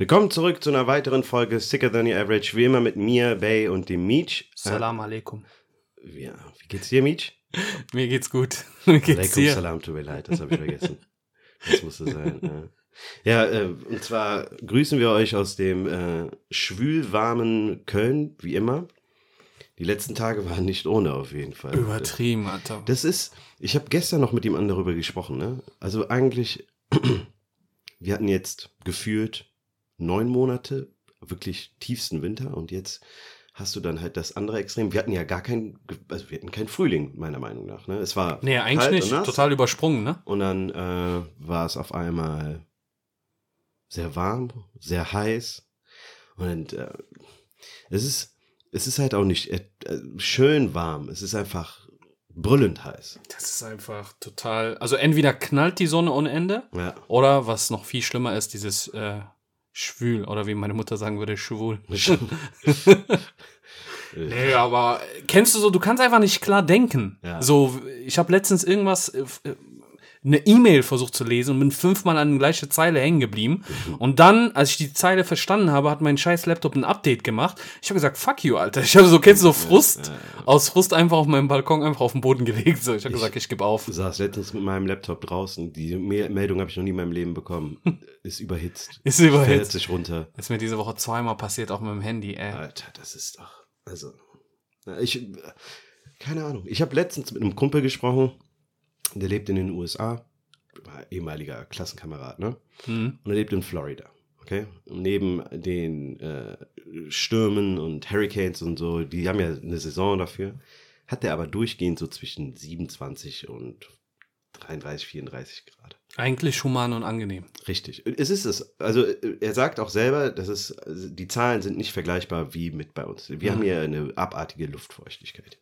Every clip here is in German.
Willkommen zurück zu einer weiteren Folge Sicker Than Your Average. Wie immer mit mir, Bay und dem Meech. Salam alaikum. Ja, wie geht's dir, Meech? Mir geht's gut. Wie geht's Alaikum dir? Salam, tut mir leid, das habe ich vergessen. Das musste sein. Ja, ja äh, und zwar grüßen wir euch aus dem äh, schwülwarmen Köln, wie immer. Die letzten Tage waren nicht ohne, auf jeden Fall. Übertrieben, Alter. Das ist, ich habe gestern noch mit ihm darüber gesprochen, ne? Also eigentlich, wir hatten jetzt gefühlt neun Monate wirklich tiefsten Winter und jetzt hast du dann halt das andere Extrem. Wir hatten ja gar keinen, also wir hatten keinen Frühling, meiner Meinung nach. Ne? Es war Nee, eigentlich nicht. nass Total übersprungen, ne? und dann äh, war es auf einmal sehr warm, sehr heiß und äh, es ist, es ist halt auch nicht äh, schön warm. Es ist einfach brüllend heiß. Das ist einfach total. Also entweder knallt die Sonne ohne Ende Ja. oder was noch viel schlimmer ist, dieses äh, schwül oder wie meine Mutter sagen würde, schwul. Nee, aber kennst du so, du kannst einfach nicht klar denken. Ja. So, ich habe letztens irgendwas, äh, äh, eine E-Mail versucht zu lesen und bin fünfmal an die gleiche Zeile hängen geblieben. Und dann, als ich die Zeile verstanden habe, hat mein scheiß Laptop ein Update gemacht. Ich habe gesagt, fuck you, Alter. Ich habe so, kennst du so Frust? Aus Frust einfach auf meinem Balkon einfach auf den Boden gelegt. So, ich habe gesagt, ich gebe auf. Ich saß letztens mit meinem Laptop draußen. Die Me- Meldung habe ich noch nie in meinem Leben bekommen. Ist überhitzt. Ist überhitzt. sich runter. Ist mir diese Woche zweimal passiert, auch mit dem Handy, ey. Alter, das ist doch. Also. Ich. Keine Ahnung. Ich habe letztens mit einem Kumpel gesprochen. Der lebt in den USA. Ehemaliger Klassenkamerad, ne? Mhm. Und er lebt in Florida. Okay? Und neben den äh, Stürmen und Hurricanes und so, die haben ja eine Saison dafür, hat er aber durchgehend so zwischen 27 und 33, 34 Grad. Eigentlich human und angenehm. Richtig. Es ist es. Also er sagt auch selber, dass es, die Zahlen sind nicht vergleichbar wie mit bei uns. Wir Mhm. haben hier eine abartige Luftfeuchtigkeit.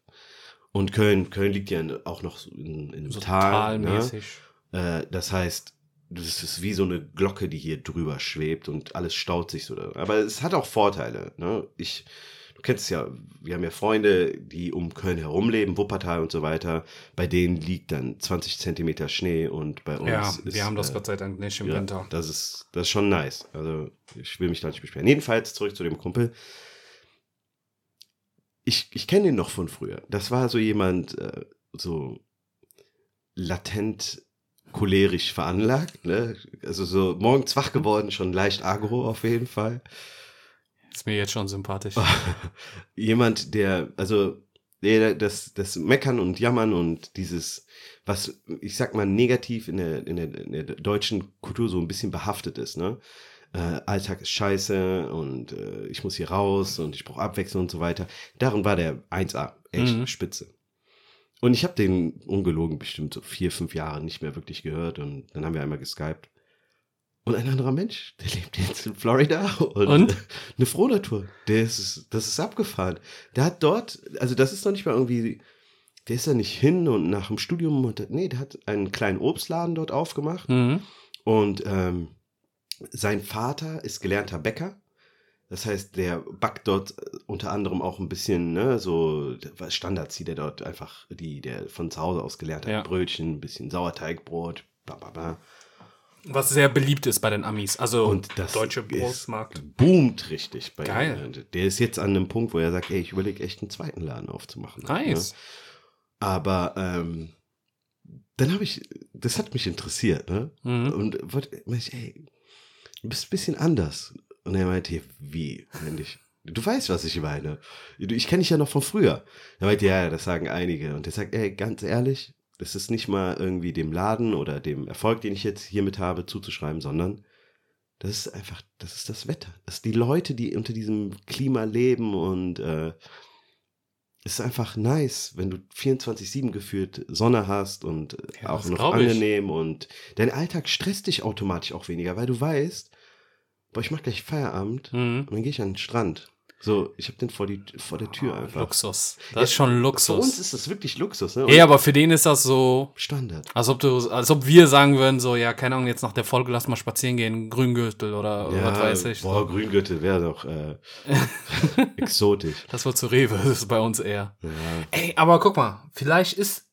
Und Köln, Köln liegt ja auch noch in, in einem So Tal. Ne? talmäßig. Äh, das heißt, das ist wie so eine Glocke, die hier drüber schwebt und alles staut sich so. da. Aber es hat auch Vorteile. Ne? Ich, du kennst es ja, wir haben ja Freunde, die um Köln herum leben, Wuppertal und so weiter. Bei denen liegt dann 20 Zentimeter Schnee und bei uns Ja, ist, wir haben das äh, Gott sei Dank nicht im ja, Winter. Das ist, das ist schon nice. Also, ich will mich da nicht beschweren. Jedenfalls zurück zu dem Kumpel. Ich, ich kenne ihn noch von früher. Das war so jemand, äh, so latent cholerisch veranlagt. Ne? Also so morgens wach geworden, schon leicht agro auf jeden Fall. Ist mir jetzt schon sympathisch. Jemand, der, also der, das, das Meckern und Jammern und dieses, was ich sag mal negativ in der, in der, in der deutschen Kultur so ein bisschen behaftet ist, ne? Äh, Alltag ist scheiße und äh, ich muss hier raus und ich brauche Abwechslung und so weiter. Darin war der 1A, echt Mhm. spitze. Und ich habe den ungelogen bestimmt so vier, fünf Jahre nicht mehr wirklich gehört und dann haben wir einmal geskypt. Und ein anderer Mensch, der lebt jetzt in Florida und, Und? eine Frohnatur. Der ist, das ist abgefahren. Der hat dort, also das ist noch nicht mal irgendwie, der ist ja nicht hin und nach dem Studium, und, nee, der hat einen kleinen Obstladen dort aufgemacht Mhm. und ähm, sein Vater ist gelernter Bäcker. Das heißt, der backt dort äh, unter anderem auch ein bisschen, ne, so Standard zieht er dort einfach, die, der von zu Hause aus gelernt hat, Ja. Brötchen, ein bisschen Sauerteigbrot, bla bla bla. Was sehr beliebt ist bei den Amis. Also Und das deutsche Brotmarkt. Boomt richtig bei Geil. ihm. Der ist jetzt an einem Punkt, wo er sagt, ey, ich überlege echt einen zweiten Laden aufzumachen. Nice. Ne? Aber ähm, dann habe ich, das hat mich interessiert, ne? Mhm. Und wollte, ey, du bist ein bisschen anders. Und er meinte, wie? Meinte ich, du weißt, was ich meine. Ich kenne dich ja noch von früher. Er meinte, ja, das sagen einige. Und er sagt, ey, ganz ehrlich, das ist nicht mal irgendwie dem Laden oder dem Erfolg, den ich jetzt hiermit habe, zuzuschreiben, sondern das ist einfach, das ist das Wetter. Das sind die Leute, die unter diesem Klima leben und äh, ist einfach nice, wenn du 24-7 gefühlt Sonne hast und äh, Ja, auch noch glaub ich. angenehm und dein Alltag stresst dich automatisch auch weniger, weil du weißt, boah, ich mach gleich Feierabend Mhm. und dann gehe ich an den Strand. So, ich habe den vor, die, vor der Tür einfach. Luxus. Das ist schon Für uns Luxus. ist das wirklich Luxus, ne? Ey, aber für den ist das so, Standard. als ob du, als ob wir sagen würden, so, ja, keine Ahnung, jetzt nach der Folge lass mal spazieren gehen, Grüngürtel oder was weiß ich. Boah, Grüngürtel wäre doch äh, exotisch. Das wird zu Rewe, das ist bei uns eher. Ja. Ey, aber guck mal, vielleicht ist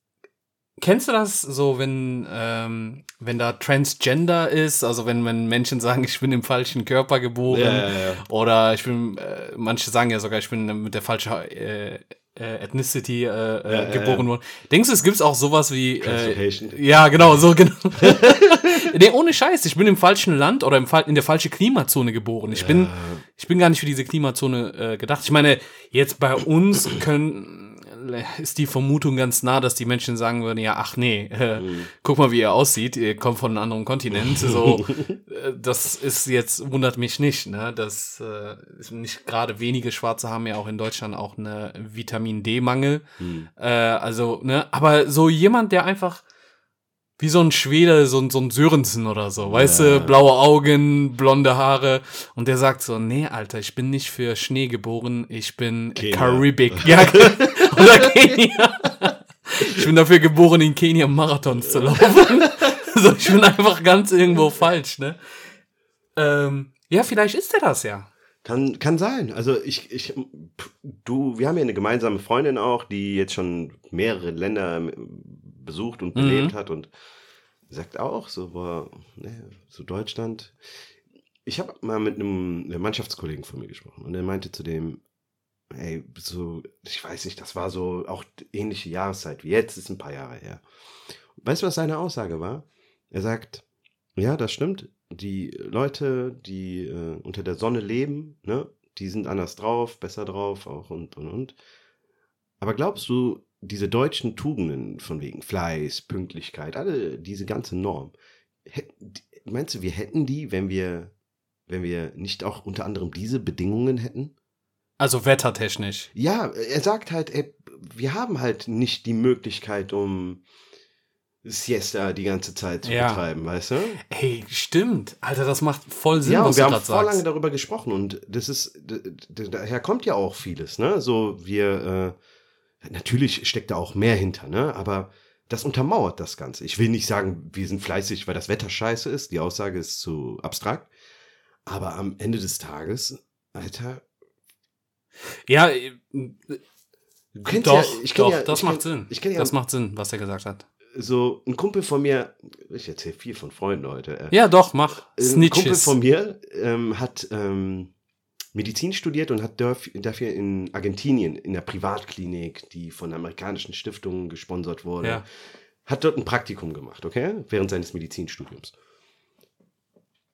kennst du das so, wenn, ähm, wenn da Transgender ist, also wenn, wenn Menschen sagen, ich bin im falschen Körper geboren Ja, ja, ja. oder ich bin, äh, manche sagen ja sogar, ich bin mit der falschen äh, äh, Ethnicity äh, äh, geboren worden. Denkst du, es gibt auch sowas wie äh, ja, genau, so genau. nee, ohne Scheiß, ich bin im falschen Land oder im Fall in der falschen Klimazone geboren. Ich bin ich bin gar nicht für diese Klimazone äh, gedacht. Ich meine, jetzt bei uns können ist die Vermutung ganz nah, dass die Menschen sagen würden, ja, ach nee, äh, guck mal, wie ihr aussieht, ihr kommt von einem anderen Kontinent. So, äh, das ist jetzt, wundert mich nicht, ne? Das äh, ist nicht gerade wenige Schwarze haben ja auch in Deutschland auch eine Vitamin D-Mangel. Äh, also, ne, aber so jemand, der einfach wie so ein Schwede, so ein, so ein Sörensen oder so, weißt du, blaue Augen, blonde Haare und der sagt so, nee, Alter, ich bin nicht für Schnee geboren, ich bin Kenia. Karibik. Ja, oder Kenia. Ich bin dafür geboren, in Kenia Marathons zu laufen. so, ich bin einfach ganz irgendwo falsch, ne? Ähm, ja, vielleicht ist er das ja. Kann, kann sein. Also ich, ich, du, wir haben ja eine gemeinsame Freundin auch, die jetzt schon mehrere Länder besucht und belebt hat und sagt auch so, boah, ne, so Deutschland. Ich habe mal mit einem Mannschaftskollegen von mir gesprochen und er meinte zu dem, ey, so, ich weiß nicht, das war so auch ähnliche Jahreszeit wie jetzt, ist ein paar Jahre her. Weißt du, was seine Aussage war? Er sagt, ja, das stimmt. Die Leute, die äh, unter der Sonne leben, ne, die sind anders drauf, besser drauf, auch und und und. Aber glaubst du, diese deutschen Tugenden von wegen Fleiß, Pünktlichkeit, alle diese ganze Norm, meinst du, wir hätten die, wenn wir, wenn wir nicht auch unter anderem diese Bedingungen hätten? Also wettertechnisch. Ja, er sagt halt, ey, wir haben halt nicht die Möglichkeit, um Siesta die ganze Zeit zu Ja. betreiben, weißt du? Ey, stimmt. Alter, das macht voll Sinn, ja, und was wir du haben vor lange darüber gesprochen und das ist, daher kommt ja auch vieles, ne? So, wir, äh, natürlich steckt da auch mehr hinter, ne? Aber das untermauert das Ganze. Ich will nicht sagen, wir sind fleißig, weil das Wetter scheiße ist. Die Aussage ist zu abstrakt. Aber am Ende des Tages, Alter, Ja, äh, du kennst doch, ja, ich doch, ja, das ich macht kenn, Sinn. Ich kenn ja das macht Sinn, was er gesagt hat. so ein Kumpel von mir, ich erzähle viel von Freunden heute. äh, Ja, doch, mach. Ein Kumpel Snitches. von mir ähm, hat ähm, Medizin studiert und hat dafür in Argentinien in der Privatklinik, die von amerikanischen Stiftungen gesponsert wurde, Ja. hat dort ein Praktikum gemacht, okay? Während seines Medizinstudiums.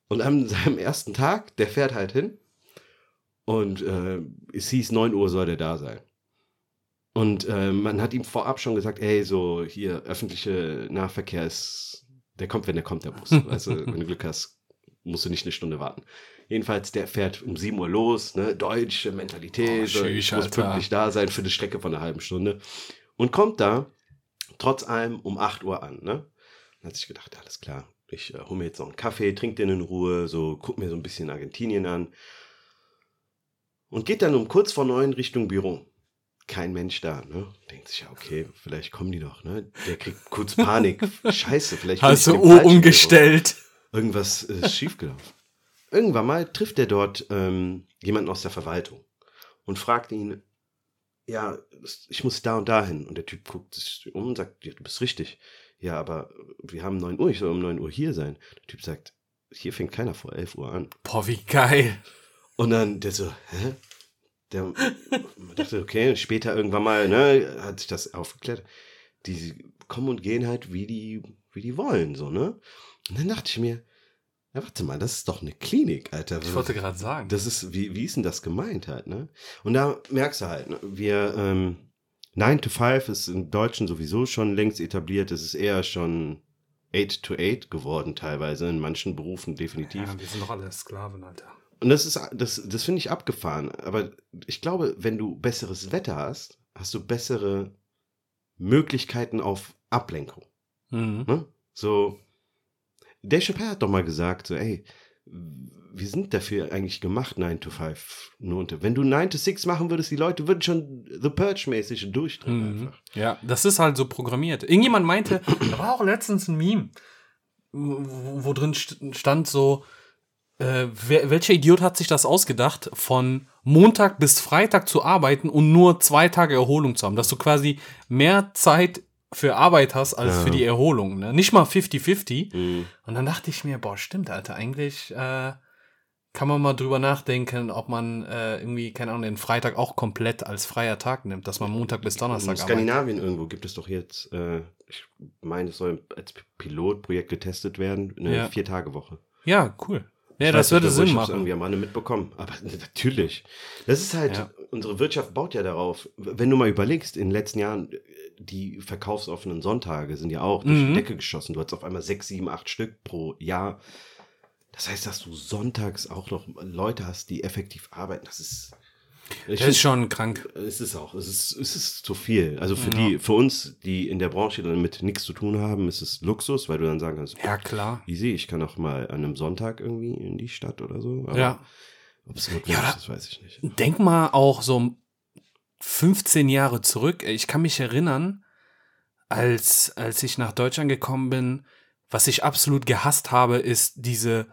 Und an seinem ersten Tag, der fährt halt hin und äh, es hieß, 9 Uhr soll der da sein. Und äh, man hat ihm vorab schon gesagt, ey, so hier öffentliche Nahverkehr ist, der kommt, wenn der kommt, der Bus. du, wenn du Glück hast, musst du nicht eine Stunde warten. Jedenfalls, der fährt um 7 Uhr los, ne, deutsche Mentalität, Oh, tschüss, muss pünktlich da sein für eine Strecke von einer halben Stunde. Und kommt da, trotz allem, um 8 Uhr an, ne? Dann hat sich gedacht, alles klar, ich äh, hole mir jetzt noch einen Kaffee, trink den in Ruhe, so, guck mir so ein bisschen Argentinien an. Und geht dann um kurz vor neun Richtung Büro. Kein Mensch da, ne? Denkt sich ja, okay, vielleicht kommen die noch, ne? Der kriegt kurz Panik. Scheiße, vielleicht Hast du falschen umgestellt? Irgendwas ist schiefgelaufen. Irgendwann mal trifft er dort ähm, jemanden aus der Verwaltung und fragt ihn, ja, ich muss da und da hin. Und der Typ guckt sich um und sagt, ja, du bist richtig. Ja, aber wir haben 9 Uhr, ich soll um 9 Uhr hier sein. Der Typ sagt, hier fängt keiner vor 11 Uhr an. Boah, wie geil. Und dann der so, hä? Der dachte, okay, später irgendwann mal, ne, hat sich das aufgeklärt. Die kommen und gehen halt, wie die, wie die wollen, so, ne? Und dann dachte ich mir, ja, warte mal, das ist doch eine Klinik, Alter. Ich wollte gerade sagen. Das ist, wie, wie ist denn das gemeint halt, ne? Und da merkst du halt, ne, wir, ähm, 9 to 5 ist im Deutschen sowieso schon längst etabliert. Es ist eher schon 8 to 8 geworden, teilweise, in manchen Berufen definitiv. ja, wir sind doch alle Sklaven, Alter. Und das ist, das, das finde ich abgefahren. Aber ich glaube, wenn du besseres Wetter hast, hast du bessere Möglichkeiten auf Ablenkung. Mhm. Ne? So, Dave Chappelle hat doch mal gesagt, so, ey, wir sind dafür eigentlich gemacht, 9 to 5. Nur unter. Wenn du 9 to 6 machen würdest, die Leute würden schon The Purge-mäßig durchdrehen Mhm. einfach. Ja, das ist halt so programmiert. Irgendjemand meinte, da war auch letztens ein Meme, wo, wo drin st- stand so, äh, wer, welcher Idiot hat sich das ausgedacht, von Montag bis Freitag zu arbeiten und nur zwei Tage Erholung zu haben, dass du quasi mehr Zeit für Arbeit hast als Ja. für die Erholung. Ne? Nicht mal 50-50. Mhm. Und dann dachte ich mir, boah, stimmt, Alter, eigentlich äh, kann man mal drüber nachdenken, ob man äh, irgendwie, keine Ahnung, den Freitag auch komplett als freier Tag nimmt, dass man Montag bis In Donnerstag arbeitet. Skandinavien irgendwo gibt es doch jetzt, äh, ich meine, es soll als Pilotprojekt getestet werden, eine Ja. Vier-Tage-Woche. Ja, cool. Ja, Ich das nicht, würde Sinn ich hab's machen. irgendwie am Rande mitbekommen. Aber natürlich. Das ist halt, Ja. unsere Wirtschaft baut ja darauf. Wenn du mal überlegst, in den letzten Jahren, die verkaufsoffenen Sonntage sind ja auch durch Mhm. die Decke geschossen. Du hast auf einmal sechs, sieben, acht Stück pro Jahr. Das heißt, dass du sonntags auch noch Leute hast, die effektiv arbeiten. Das ist. Ich Das ist schon krank. es ist auch, es ist, es ist zu viel. Also für Ja. die, für uns, die in der Branche damit nichts zu tun haben, ist es Luxus, weil du dann sagen kannst, Ja, klar. easy, ich kann auch mal an einem Sonntag irgendwie in die Stadt oder so. Aber Ja. Ob es notwendig Ja, ist, weiß ich nicht. Denk mal auch so 15 Jahre zurück. Ich kann mich erinnern, als, als ich nach Deutschland gekommen bin, was ich absolut gehasst habe, ist diese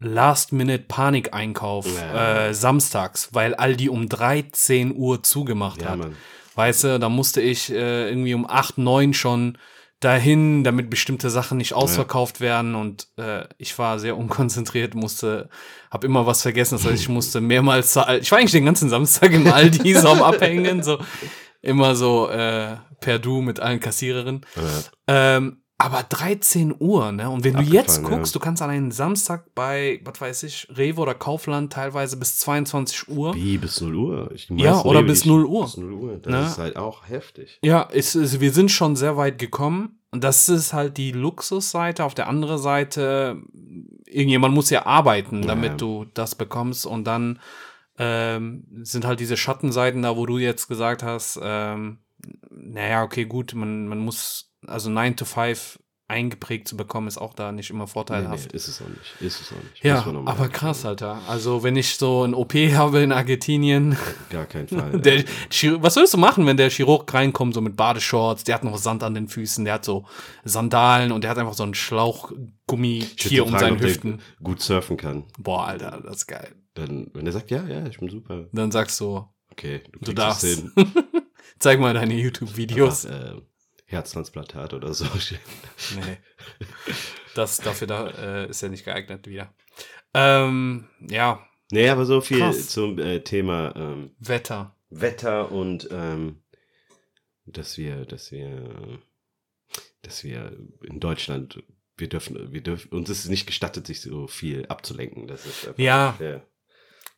Last-Minute-Panik-Einkauf Ja. äh, samstags, weil Aldi um 13 Uhr zugemacht Ja, hat. Mann. Weißt du, da musste ich äh, irgendwie um 8, 9 schon dahin, damit bestimmte Sachen nicht ausverkauft werden und äh, ich war sehr unkonzentriert, musste, hab immer was vergessen, das heißt, ich musste mehrmals, Al- ich war eigentlich den ganzen Samstag im Aldi so am Abhängen, so immer so äh, per Du mit allen Kassiererinnen. Ja. Ähm, aber 13 Uhr, ne? Und wenn du Abgefahren, jetzt guckst, ja. du kannst an einem Samstag bei, was weiß ich, Rewe oder Kaufland teilweise bis 22 Uhr. Wie, bis 0 Uhr? Ja, oder Rewe, bis die- 0 Uhr. Bis 0 Uhr. Das Ne? ist halt auch heftig. Ja, es, es, wir sind schon sehr weit gekommen. Und das ist halt die Luxusseite. Auf der anderen Seite, irgendjemand muss ja arbeiten, Ja. damit du das bekommst. Und dann ähm, sind halt diese Schattenseiten da, wo du jetzt gesagt hast, ähm, naja, okay, gut, man, man muss, also 9 to 5 eingeprägt zu bekommen, ist auch da nicht immer Nee, vorteilhaft. nee, ist es auch nicht. Ist es auch nicht. Ja, aber sagen. krass, Alter. Also, wenn ich so ein OP habe in Argentinien, Gar kein Fall. der, was würdest du machen, wenn der Chirurg reinkommt, so mit Badeshorts, der hat noch Sand an den Füßen, der hat so Sandalen und der hat einfach so ein Ich Schlauchgummitier würde um seinen Hüften. gut surfen kann. Boah, Alter, das ist geil. Dann, wenn er sagt, ja, ja, ich bin super. Dann sagst du, Okay, du, du darfst. Zeig mal deine YouTube-Videos. Äh, Herztransplantat oder so. Nee. Das, dafür da, äh, ist ja nicht geeignet wieder. Ähm, ja, nee, aber so viel Krass. zum äh, Thema ähm, Wetter. Wetter und ähm, dass wir, dass wir, dass wir in Deutschland, wir dürfen, wir dürfen, uns ist es nicht gestattet, sich so viel abzulenken. Das ist einfach, Ja. ja.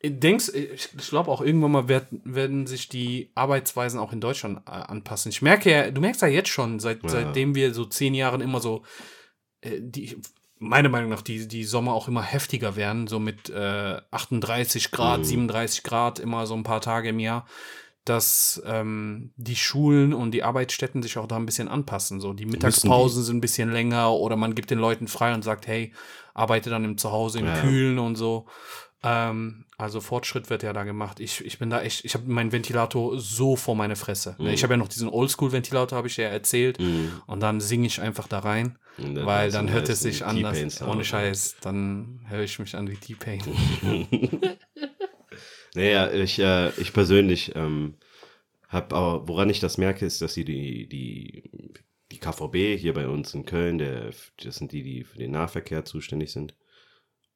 Denkst, ich ich glaube auch irgendwann mal werden, werden sich die Arbeitsweisen auch in Deutschland äh, anpassen. Ich merke ja, du merkst ja jetzt schon, seit, Ja. seitdem wir so zehn Jahren immer so, äh, die, meiner Meinung nach, die, die Sommer auch immer heftiger werden, so mit äh, 38 Grad, Mhm. 37 Grad, immer so ein paar Tage im Jahr, dass ähm, die Schulen und die Arbeitsstätten sich auch da ein bisschen anpassen. So die Mittagspausen sind ein bisschen länger oder man gibt den Leuten frei und sagt, hey, arbeite dann im Zuhause im Ja. Kühlen und so. Ähm, also Fortschritt wird ja da gemacht. Ich, ich bin da echt, ich habe meinen Ventilator so vor meine Fresse. Mhm. Ich habe ja noch diesen Oldschool-Ventilator, habe ich ja erzählt. Mhm. Und dann singe ich einfach da rein, dann weil dann hört es sich anders. Ohne Scheiß, dann höre ich mich an wie T-Pain. Naja, ich, äh, ich persönlich ähm, habe aber, woran ich das merke, ist, dass sie die, die, die KVB hier bei uns in Köln, der, das sind die, die für den Nahverkehr zuständig sind,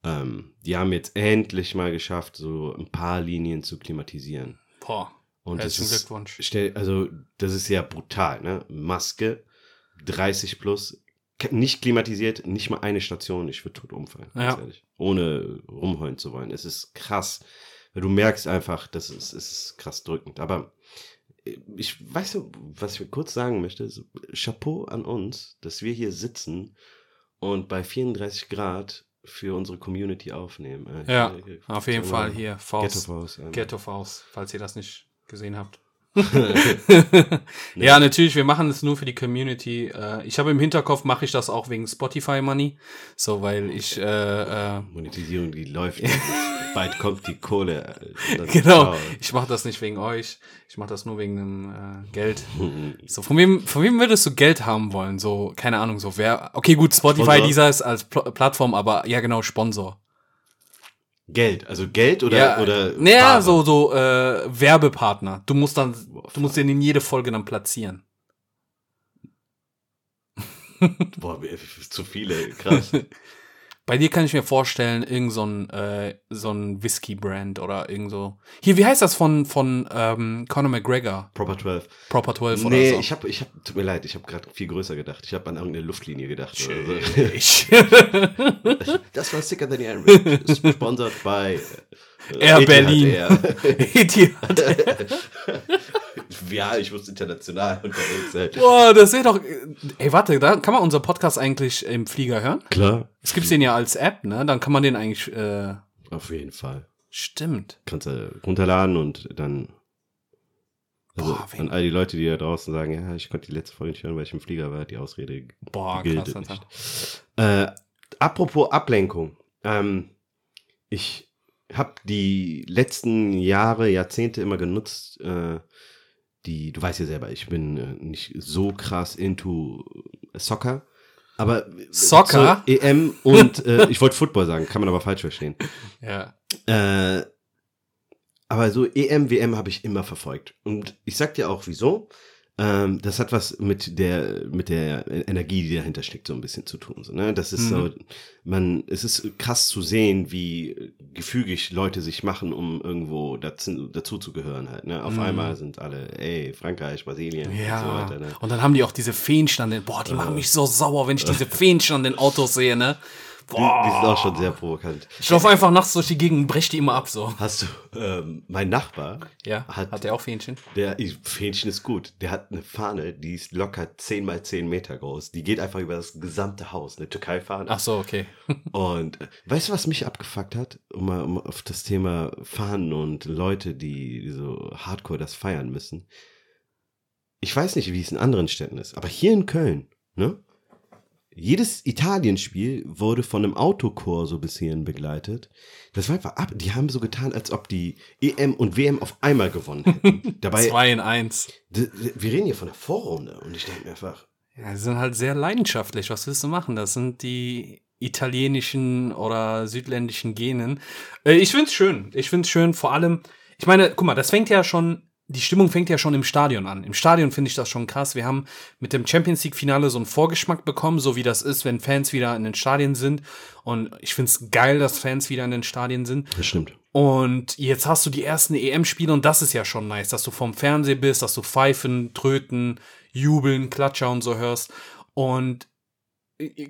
ähm, die haben jetzt endlich mal geschafft, so ein paar Linien zu klimatisieren. Boah, Und das herzlichen ist, Glückwunsch. stell, also, das ist ja brutal, ne? Maske, 30 plus, nicht klimatisiert, nicht mal eine Station, ich würde tot umfallen, Ja. ehrlich. Ohne rumheulen zu wollen. Es ist krass. Weil du merkst einfach, das ist, ist krass drückend. Aber äh, ich weiß was ich kurz sagen möchte. So, Chapeau an uns, dass wir hier sitzen und bei 34 Grad für unsere Community aufnehmen. Äh, Ja, hier- Auf jeden Fall hier, Ghetto Faust. Faust. ähm. Ghetto Faust, falls ihr das nicht gesehen habt. ja, natürlich, wir machen es nur für die Community. Äh, ich habe im Hinterkopf, mache ich das auch wegen Spotify Money. So, weil ich, äh, äh, Monetisierung, die läuft. Bald kommt die Kohle. äh, genau, ciao. ich mache das nicht wegen euch. Ich mache das nur wegen dem äh, Geld. So, von wem, von wem würdest du Geld haben wollen? So, keine Ahnung, so wer. Okay, gut, Spotify, Sponsor. dieser ist als Pl Plattform, aber ja, genau, Sponsor. Geld, also Geld oder, ja, oder naja, so, so äh, Werbepartner. Du musst dann, du musst den in jede Folge dann platzieren. Boah, zu viele, krass. Bei dir kann ich mir vorstellen, irgend so ein, äh, so ein Whisky-Brand oder irgend so. Hier, wie heißt das von, von ähm, Conor McGregor? Proper 12. Proper 12 oder Nee, so? ich habe, ich hab, tut mir leid, ich habe gerade viel größer gedacht. Ich habe an irgendeine Luftlinie gedacht. oder so. Das war Sicker Than the Average. Sponsored by äh, Air Etihad Berlin. Air. Etihad. ja, ich muss international unterwegs sein. Boah, das wäre doch. Ey, warte, da kann man unser Podcast eigentlich im Flieger hören? Klar. Es gibt den ja als App, ne? Dann kann man den eigentlich. Äh, Auf jeden Fall. stimmt. Kannst du runterladen und dann. Also Boah, an all die Leute, die da draußen sagen, ja, ich konnte die letzte Folge nicht hören, weil ich im Flieger war, die Ausrede Boah, gilt krass, nicht. Äh, apropos Ablenkung. Ähm, ich habe die letzten Jahre, Jahrzehnte immer genutzt, äh, die, du weißt ja selber, ich bin äh, nicht so krass into Soccer, aber Soccer? zur EM und äh, ich wollte Football sagen, kann man aber falsch verstehen. Ja. Äh, aber so EM, WM habe ich immer verfolgt. Und ich sag dir auch, wieso. Ähm, das hat was mit der, mit der Energie, die dahinter steckt, so ein bisschen zu tun. So, ne? Das ist so, man, es ist krass zu sehen, wie gefügig Leute sich machen, um irgendwo dazu, dazu zu gehören halt. Ne? Auf einmal sind alle, ey, Frankreich, Brasilien und so Ja. weiter. Ne? Und dann haben die auch diese Fähnchen an den. Boah, die machen mich so sauer, wenn ich diese Fähnchen an den Autos sehe, ne? Die, die sind auch schon sehr provokant. Ich laufe einfach nachts durch die Gegend und brech die immer ab, so. Hast du, ähm, mein Nachbar, Ja. Hat- Hat, der auch Fähnchen? Der Fähnchen ist gut. Der hat eine Fahne, die ist locker 10 mal 10 Meter groß. Die geht einfach über das gesamte Haus. Eine Türkei-Fahne. Ach so, okay. Und äh, weißt du, was mich abgefuckt hat? Um mal um auf das Thema Fahnen und Leute, die so hardcore das feiern müssen. Ich weiß nicht, wie es in anderen Städten ist, aber hier in Köln, ne? Jedes Italienspiel wurde von einem Autochor so bis hierhin begleitet. Das war einfach ab. Die haben so getan, als ob die EM und WM auf einmal gewonnen hätten. Dabei, Zwei in eins. Wir reden hier von der Vorrunde und ich denke mir einfach, Ja, die sind halt sehr leidenschaftlich. Was willst du machen? Das sind die italienischen oder südländischen Genen. Äh, ich find's schön. Ich find's schön, vor allem, ich meine, guck mal, das fängt ja schon, die Stimmung fängt ja schon im Stadion an. Im Stadion finde ich das schon krass. Wir haben mit dem Champions League-Finale so einen Vorgeschmack bekommen, so wie das ist, wenn Fans wieder in den Stadien sind. Und ich find's geil, dass Fans wieder in den Stadien sind. das stimmt. Und jetzt hast du die ersten EM-Spiele und das ist ja schon nice, dass du vom Fernseher bist, dass du Pfeifen, Tröten, Jubeln, Klatscher und so hörst. Und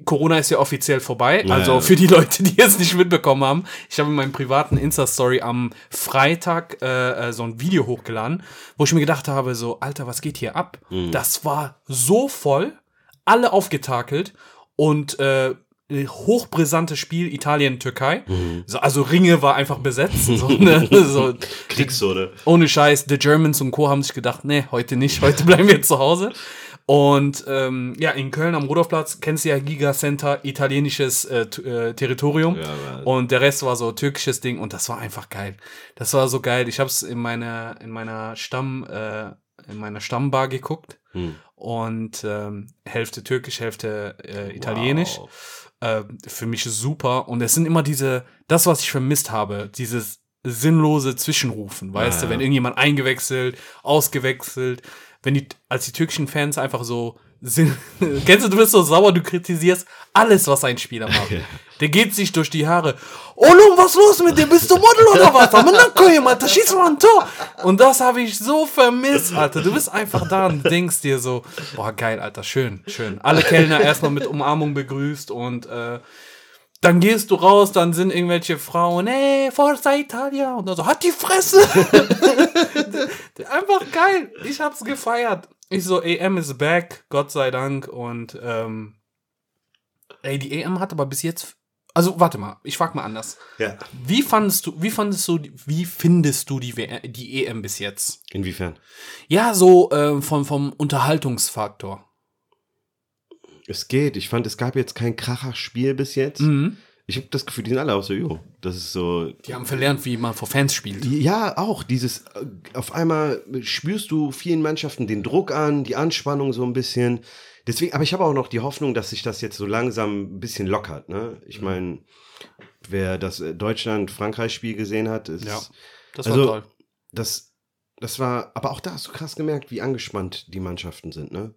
Corona ist ja offiziell vorbei. Ja, also für die Leute, die es nicht mitbekommen haben, ich habe in meinem privaten Insta-Story am Freitag äh, äh, so ein Video hochgeladen, wo ich mir gedacht habe, so, Alter, was geht hier ab? Mhm. Das war so voll, alle aufgetakelt und äh, hochbrisantes Spiel Italien-Türkei. Mhm. So, also Ringe war einfach besetzt. So, ne? so, Kriegszone. ohne Scheiß, The Germans und Co. haben sich gedacht, nee, heute nicht, heute bleiben wir zu Hause. Und ähm, ja, in Köln am Rudolfplatz kennst du ja Giga Center, italienisches äh, äh, Territorium. Ja, und der Rest war so türkisches Ding und das war einfach geil. Das war so geil. Ich habe es in meiner in meiner Stamm äh, in meiner Stammbar geguckt Hm. und ähm, Hälfte türkisch, Hälfte äh, italienisch. Wow. Äh, für mich super. Und es sind immer diese, das, was ich vermisst habe, dieses sinnlose Zwischenrufen, weißt Ja, du, wenn irgendjemand eingewechselt, ausgewechselt, wenn die, als die türkischen Fans einfach so sind, kennst du, du bist so sauer, du kritisierst alles, was ein Spieler macht. Der geht sich durch die Haare. Oğlum, was los mit dir? Bist du Model oder was? Amına koyayım, Alter, schieß mal ein Tor. Und das habe ich so vermisst, Alter. Du bist einfach da und denkst dir so, boah, geil, Alter, schön, schön. Alle Kellner erstmal mit Umarmung begrüßt und äh, dann gehst du raus, dann sind irgendwelche Frauen, ey, Forza Italia. Und dann so, hat die Fresse. Einfach geil. Ich hab's gefeiert. Ich so, EM is back, Gott sei Dank. Und ähm, ey, die EM hat aber bis jetzt. Also, warte mal, ich frag mal anders. Ja. Wie fandest du, wie fandest du, wie findest du die, die EM bis jetzt? Inwiefern? Ja, so ähm, vom, vom Unterhaltungsfaktor. Es geht. Ich fand, es gab jetzt kein Kracher-Spiel bis jetzt. Mhm. Ich habe das Gefühl, die sind alle auch so, jo, das ist so. Die haben verlernt, wie man vor Fans spielt. Ja, auch dieses, äh, auf einmal spürst du vielen Mannschaften den Druck an, die Anspannung so ein bisschen. Deswegen, aber ich habe auch noch die Hoffnung, dass sich das jetzt so langsam ein bisschen lockert. Ne? Ich meine, wer das äh, Deutschland-Frankreich-Spiel gesehen hat, ist, Ja, Das Also- war toll. das, das war, aber auch da hast du krass gemerkt, wie angespannt die Mannschaften sind. Ne?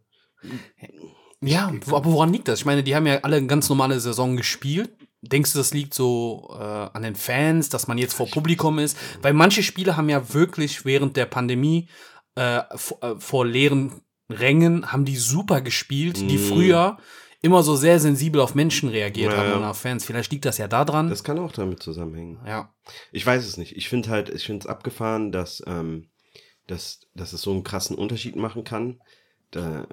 Ja, aber woran liegt das? Ich meine, die haben ja alle eine ganz normale Saison gespielt. Denkst du, das liegt so äh, an den Fans, dass man jetzt vor Publikum ist? Weil manche Spiele haben ja wirklich während der Pandemie äh, vor, äh, vor leeren Rängen haben die super gespielt, die früher immer so sehr sensibel auf Menschen reagiert Mhm. Ja, haben und auf Fans. Vielleicht liegt das ja da dran. Das kann auch damit zusammenhängen. ja. Ich weiß es nicht. Ich finde halt, ich finde es abgefahren, dass, ähm, dass, dass es so einen krassen Unterschied machen kann. Da,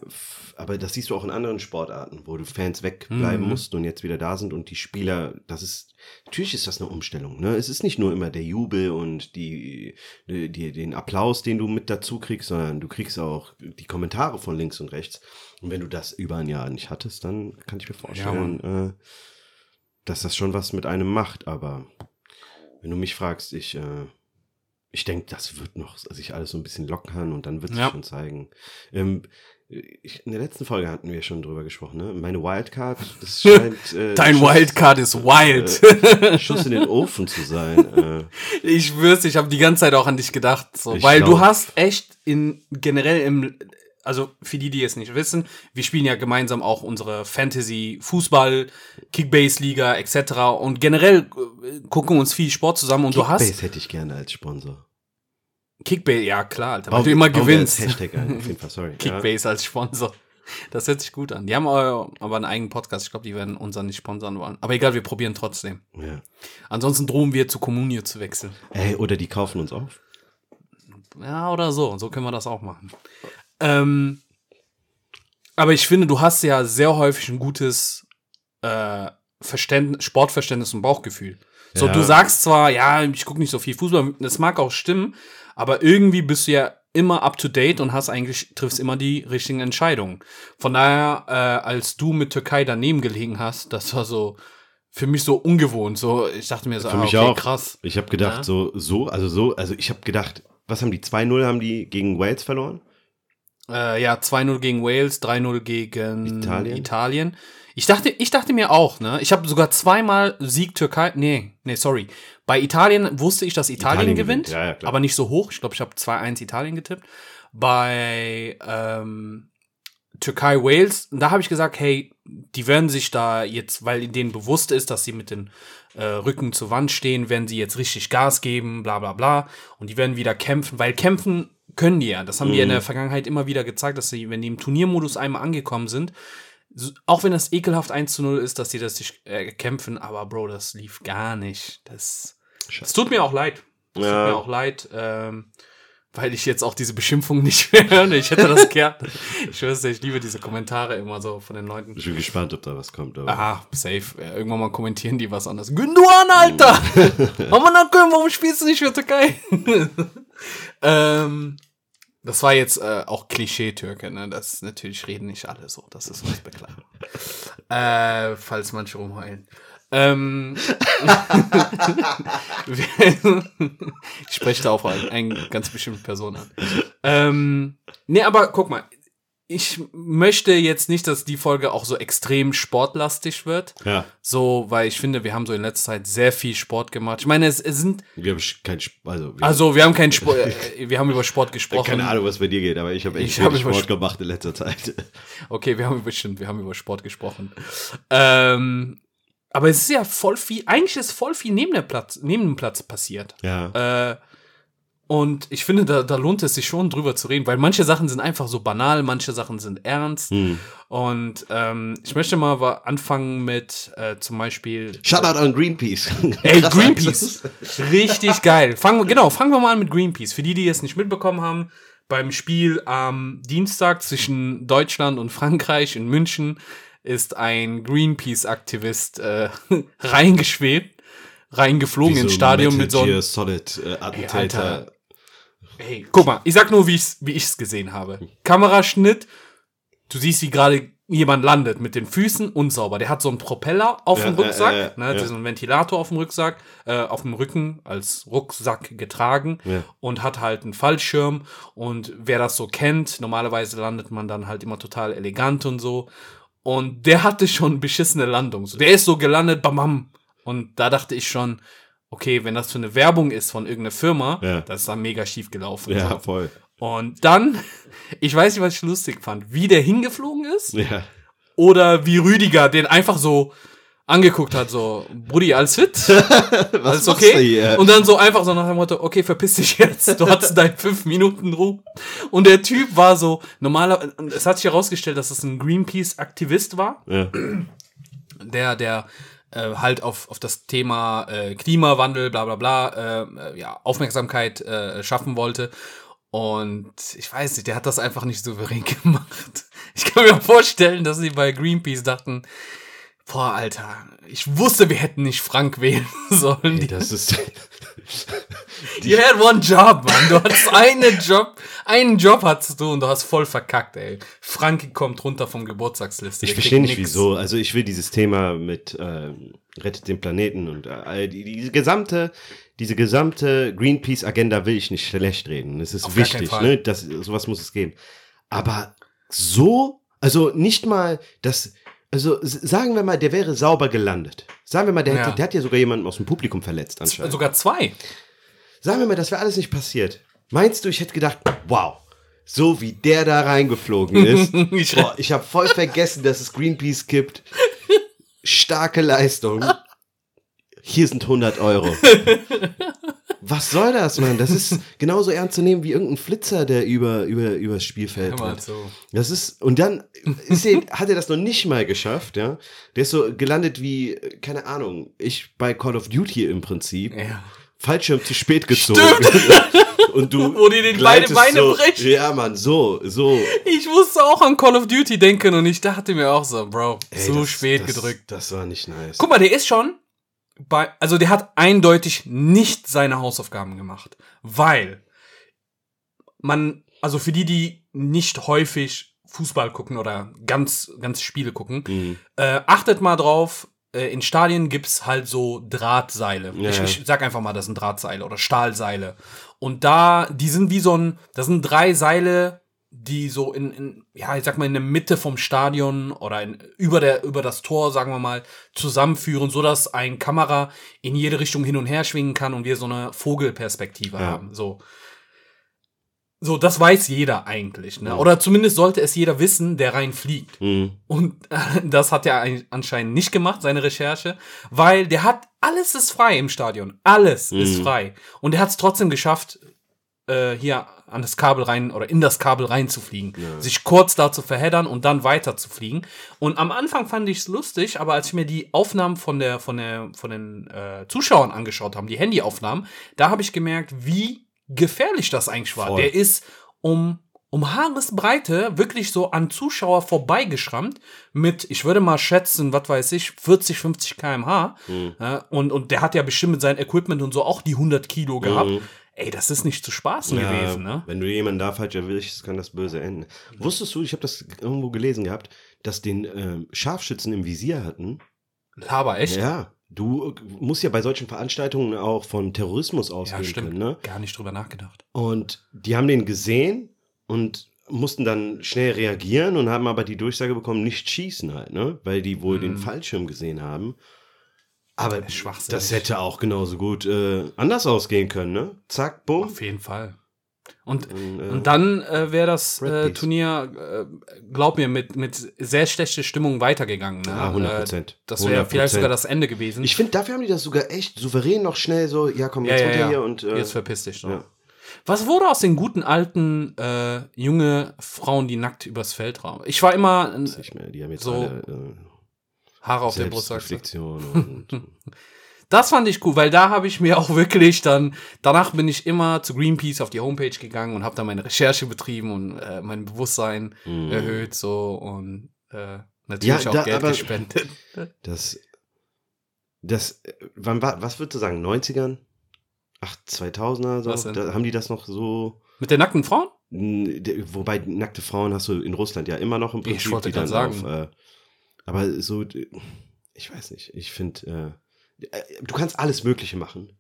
aber das siehst du auch in anderen Sportarten, wo du Fans wegbleiben Mhm. mussten und jetzt wieder da sind und die Spieler, das ist, natürlich ist das eine Umstellung, ne? Es ist nicht nur immer der Jubel und die, die, den Applaus, den du mit dazu kriegst, sondern du kriegst auch die Kommentare von links und rechts. Und wenn du das über ein Jahr nicht hattest, dann kann ich mir vorstellen, äh, dass das schon was mit einem macht, aber wenn du mich fragst, ich, äh, ich denke, das wird noch sich alles so ein bisschen lockern und dann wird sich Ja. schon zeigen. Ähm, ich, in der letzten Folge hatten wir schon drüber gesprochen, ne? Meine Wildcard, das scheint äh, Dein Schuss, Wildcard ist wild. äh, Schuss in den Ofen zu sein. Äh, Ich schwör's, ich habe die ganze Zeit auch an dich gedacht, so, Ich weil du glaub- hast echt in generell im also für die, die es nicht wissen, wir spielen ja gemeinsam auch unsere Fantasy Fußball Kickbase Liga etc. und generell äh, gucken uns viel Sport zusammen und du hast Kickbase hätte ich gerne als Sponsor. Kickbase, ja klar, Alter, weil du immer gewinnst. als Hashtag ein, auf jeden Fall, sorry. Kickbase als Sponsor. Das hört sich gut an. Die haben aber aber einen eigenen Podcast. Ich glaube, die werden unseren nicht sponsern wollen. Aber egal, wir probieren trotzdem. Ja. ja. Ansonsten drohen wir zu Communio zu wechseln. Ey, oder die kaufen uns auf. Ja, oder so. So können wir das auch machen. Ähm, aber ich finde, du hast ja sehr häufig ein gutes äh, Verständnis, Sportverständnis und Bauchgefühl. So, Ja. du sagst zwar, ja, ich gucke nicht so viel Fußball, das mag auch stimmen, aber irgendwie bist du ja immer up to date und hast eigentlich, triffst immer die richtigen Entscheidungen. Von daher, äh, als du mit Türkei daneben gelegen hast, das war so für mich so ungewohnt. So, ich dachte mir so, Für ah, mich okay, auch. krass. Ich habe gedacht, Ja. so, so, also so, also ich habe gedacht, was haben die? 2-0 haben die gegen Wales verloren? Äh, ja, 2-0 gegen Wales, 3-0 gegen Italien? Italien. Ich dachte, ich dachte mir auch, ne? Ich habe sogar zweimal Sieg Türkei. Nee, nee, sorry. Bei Italien wusste ich, dass Italien, Italien gewinnt, gewinnt, ja, ja, aber nicht so hoch. Ich glaube, ich habe 2-1 Italien getippt. Bei ähm, Türkei Wales, da habe ich gesagt, hey, die werden sich da jetzt, weil denen bewusst ist, dass sie mit den äh, Rücken zur Wand stehen, werden sie jetzt richtig Gas geben, bla bla bla. Und die werden wieder kämpfen, weil kämpfen können die ja. Das haben die ja in der Vergangenheit immer wieder gezeigt, dass sie, wenn die im Turniermodus einmal angekommen sind, auch wenn das ekelhaft 1 zu 0 ist, dass die das sich äh, kämpfen, aber Bro, das lief gar nicht. Das, das tut mir auch leid. Das Ja. tut mir auch leid, ähm, weil ich jetzt auch diese Beschimpfung nicht mehr höre. Ich hätte das gern. Ich schwör's dir, ich liebe diese Kommentare immer so von den Leuten. Ich bin gespannt, ob da was kommt. Aber Aha, safe. Ja, irgendwann mal kommentieren die was anderes. Günduan, Alter! Aman warum spielst du nicht für Türkei? ähm, das war jetzt äh, auch Klischee-Türke, ne? Das natürlich reden nicht alle so. Das ist uns beklagt. äh, falls manche rumheulen. Ähm, ich spreche da auch eine, eine ganz bestimmte Person an. Ähm, nee, aber guck mal, ich möchte jetzt nicht, dass die Folge auch so extrem sportlastig wird. ja, So, weil ich finde, wir haben so in letzter Zeit sehr viel Sport gemacht. Ich meine, es, es sind, wir haben kein, also, wir also wir haben keinen Sport, äh, wir haben über Sport gesprochen. keine Ahnung, was bei dir geht, aber ich habe echt Ich viel hab Sport Sp- gemacht in letzter Zeit. Okay, wir haben bestimmt, wir haben über Sport gesprochen. Ähm, aber es ist ja voll viel, eigentlich ist voll viel neben, der Platz, neben dem Platz passiert. Ja. Äh, und ich finde, da, da lohnt es sich schon drüber zu reden, weil manche Sachen sind einfach so banal, manche Sachen sind ernst. Hm. Und ähm, ich möchte mal anfangen mit äh, zum Beispiel. Shoutout an Greenpeace. Ey, Greenpeace. Richtig geil. Fangen, genau, fangen wir mal an mit Greenpeace. Für die, die es nicht mitbekommen haben, beim Spiel am Dienstag zwischen Deutschland und Frankreich in München ist ein Greenpeace-Aktivist äh, reingeschwebt, reingeflogen Wie ins so Stadion mit so einem Solid äh, Attentäter. Alter. Hey, guck mal, ich sag nur, wie ich's, wie ich's gesehen habe. Kameraschnitt, du siehst, wie gerade jemand landet mit den Füßen unsauber. Der hat so einen Propeller auf Ja, dem Rucksack, äh, äh, ne, ja. so einen Ventilator auf dem Rucksack, äh, auf dem Rücken als Rucksack getragen Ja. und hat halt einen Fallschirm. Und wer das so kennt, normalerweise landet man dann halt immer total elegant und so. Und der hatte schon beschissene Landung. Der ist so gelandet, bam, bam. Und da dachte ich schon, okay, wenn das für eine Werbung ist von irgendeiner Firma, Ja. das ist dann mega schief gelaufen. Ja, So. voll. Und dann, ich weiß nicht, was ich lustig fand, wie der hingeflogen ist Ja. Oder wie Rüdiger, den einfach so angeguckt hat, so, Brudi, alles fit? Was Alles okay? hier? Und dann so einfach so nach dem Motto, okay, verpiss dich jetzt, du hast deinen fünf Minuten Ruhe. Und der Typ war so, normaler, es hat sich herausgestellt, dass es ein Greenpeace-Aktivist war, ja. der, der äh, halt auf, auf das Thema äh, Klimawandel, bla bla bla, äh, äh, ja, Aufmerksamkeit äh, schaffen wollte. Und ich weiß nicht, der hat das einfach nicht souverän gemacht. Ich kann mir vorstellen, dass sie bei Greenpeace dachten, boah, Alter, ich wusste, wir hätten nicht Frank wählen sollen. Ey, das ist. You had one job, Mann. Du hattest einen Job, einen Job hattest du und du hast voll verkackt, ey. Frankie kommt runter vom Geburtstagsliste. Ich verstehe nicht nix. wieso. Also ich will dieses Thema mit ähm, rettet den Planeten und äh, die, diese gesamte, diese gesamte Greenpeace-Agenda will ich nicht schlecht reden. Es ist Auf wichtig, ne? Das, sowas muss es geben. Aber so, also nicht mal das. Also sagen wir mal, der wäre sauber gelandet. Sagen wir mal, der, Ja. hätte, der hat ja sogar jemanden aus dem Publikum verletzt anscheinend. Sogar zwei. Sagen wir mal, das wäre alles nicht passiert. Meinst du, ich hätte gedacht, wow, so wie der da reingeflogen ist. Ich- boah, ich habe voll vergessen, dass es Greenpeace gibt. Starke Leistung. Hier sind 100 Euro. Was soll das, Mann? Das ist genauso ernst zu nehmen wie irgendein Flitzer, der über, über, übers Spielfeld rennt. zu. Das ist, und dann ist er, hat er das noch nicht mal geschafft, ja. Der ist so gelandet wie, keine Ahnung, ich bei Call of Duty im Prinzip. Ja. Fallschirm zu spät gezogen. Und du. Wo die den beide Beine so, brechen. Ja, Mann, so, so. Ich musste auch an Call of Duty denken und ich dachte mir auch so, Bro, Ey, so das- spät das, gedrückt. Das war nicht nice. Guck mal, der ist schon bei, also der hat eindeutig nicht seine Hausaufgaben gemacht, weil man, also für die, die nicht häufig Fußball gucken oder ganz, ganz Spiele gucken, Mhm. äh, achtet mal drauf, äh, in Stadien gibt's halt so Drahtseile. Ja, ich, ich sag einfach mal, das sind Drahtseile oder Stahlseile. Und da, die sind wie so ein, das sind drei Seile, die so in, in ja, ich sag mal, in der Mitte vom Stadion oder in, über, der, über das Tor, sagen wir mal, zusammenführen, so dass ein Kamera in jede Richtung hin und her schwingen kann und wir so eine Vogelperspektive Ja. haben. So. So, das weiß jeder eigentlich, ne? Oder zumindest sollte es jeder wissen, der reinfliegt. Mhm. Und äh, das hat er ein- anscheinend nicht gemacht, seine Recherche, weil der hat, alles ist frei im Stadion. Alles ist Mhm. frei. Und er hat es trotzdem geschafft, äh, hier an das Kabel rein oder in das Kabel reinzufliegen. Ja. Sich kurz da zu verheddern und dann weiter zu fliegen. Und am Anfang fand ich es lustig, aber als ich mir die Aufnahmen von der, von der, von den äh, Zuschauern angeschaut habe, die Handyaufnahmen, da habe ich gemerkt, wie gefährlich das eigentlich war. Voll. Der ist um um Haaresbreite wirklich so an Zuschauer vorbeigeschrammt mit, ich würde mal schätzen, was weiß ich, 40, 50 kmh. Mhm. Ja, und, und der hat ja bestimmt mit seinem Equipment und so auch die 100 Kilo gehabt. Mhm. Ey, das ist nicht zu spaßen Ja, gewesen, ne? Wenn du jemanden da falsch erwischst, kann das böse enden. Wusstest du, ich habe das irgendwo gelesen gehabt, dass den ähm, Scharfschützen im Visier hatten? Aber echt? Ja. Du musst ja bei solchen Veranstaltungen auch von Terrorismus ausgehen stimmt. können, ne? Gar nicht drüber nachgedacht. Und die haben den gesehen und mussten dann schnell reagieren und haben aber die Durchsage bekommen, nicht schießen halt, ne? Weil die wohl den Mhm. Fallschirm gesehen haben. Aber Schwachsinnig. das hätte auch genauso gut äh, anders ausgehen können, ne? Zack, bumm. Auf jeden Fall. Und, Und, äh, und dann äh, wäre das äh. Turnier, äh, glaub mir, mit, mit sehr schlechter Stimmung weitergegangen. Ne? ja, 100 Äh, Prozent. Das wäre vielleicht sogar das Ende gewesen. Ich finde, dafür haben die das sogar echt souverän noch schnell so, ja komm, ja, jetzt ja, runter ja. hier und äh, Jetzt verpiss dich doch. ja. Was wurde aus den guten alten äh, junge Frauen, die nackt übers Feld rauben? Ich war immer ein nicht mehr. Die haben jetzt So alle äh, Haare auf der Brust. Selbstreflexion und Das fand ich cool, weil da habe ich mir auch wirklich dann, danach bin ich immer zu Greenpeace auf die Homepage gegangen und habe da meine Recherche betrieben und äh, mein Bewusstsein Mhm. erhöht so und äh, natürlich Ja, auch da- Geld gespendet. Das, das, wann war, was würdest du sagen, 90ern? Ach, 2000er, Was so? Da, haben die das noch so, Mit den nackten Frauen? wobei nackte Frauen hast du in Russland ja immer noch im Prinzip. wollte die grad dann sagen. Auf, äh, aber so, ich weiß nicht, ich finde, äh, äh, du kannst alles Mögliche machen.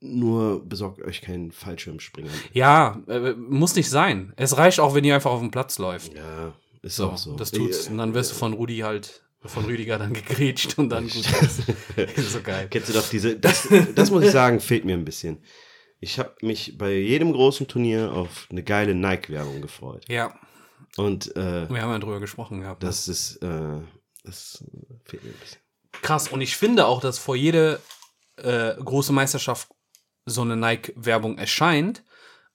Nur besorgt euch keinen Fallschirmspringer. Ja, äh, muss nicht sein. Es reicht auch, wenn ihr einfach auf dem Platz läuft. Ja, ist So, auch so. das tut's. Und dann wirst du von Rudi halt, von Rüdiger dann gegrätscht und dann gut ist. ist so geil. Kennst du doch diese, das, das muss ich sagen, fehlt mir ein bisschen. Ich habe mich bei jedem großen Turnier auf eine geile Nike-Werbung gefreut. Ja. Und äh, Wir haben ja drüber gesprochen gehabt. ne? das ist, äh, das fehlt mir ein bisschen. Krass. Und ich finde auch, dass vor jede äh, große Meisterschaft so eine Nike-Werbung erscheint.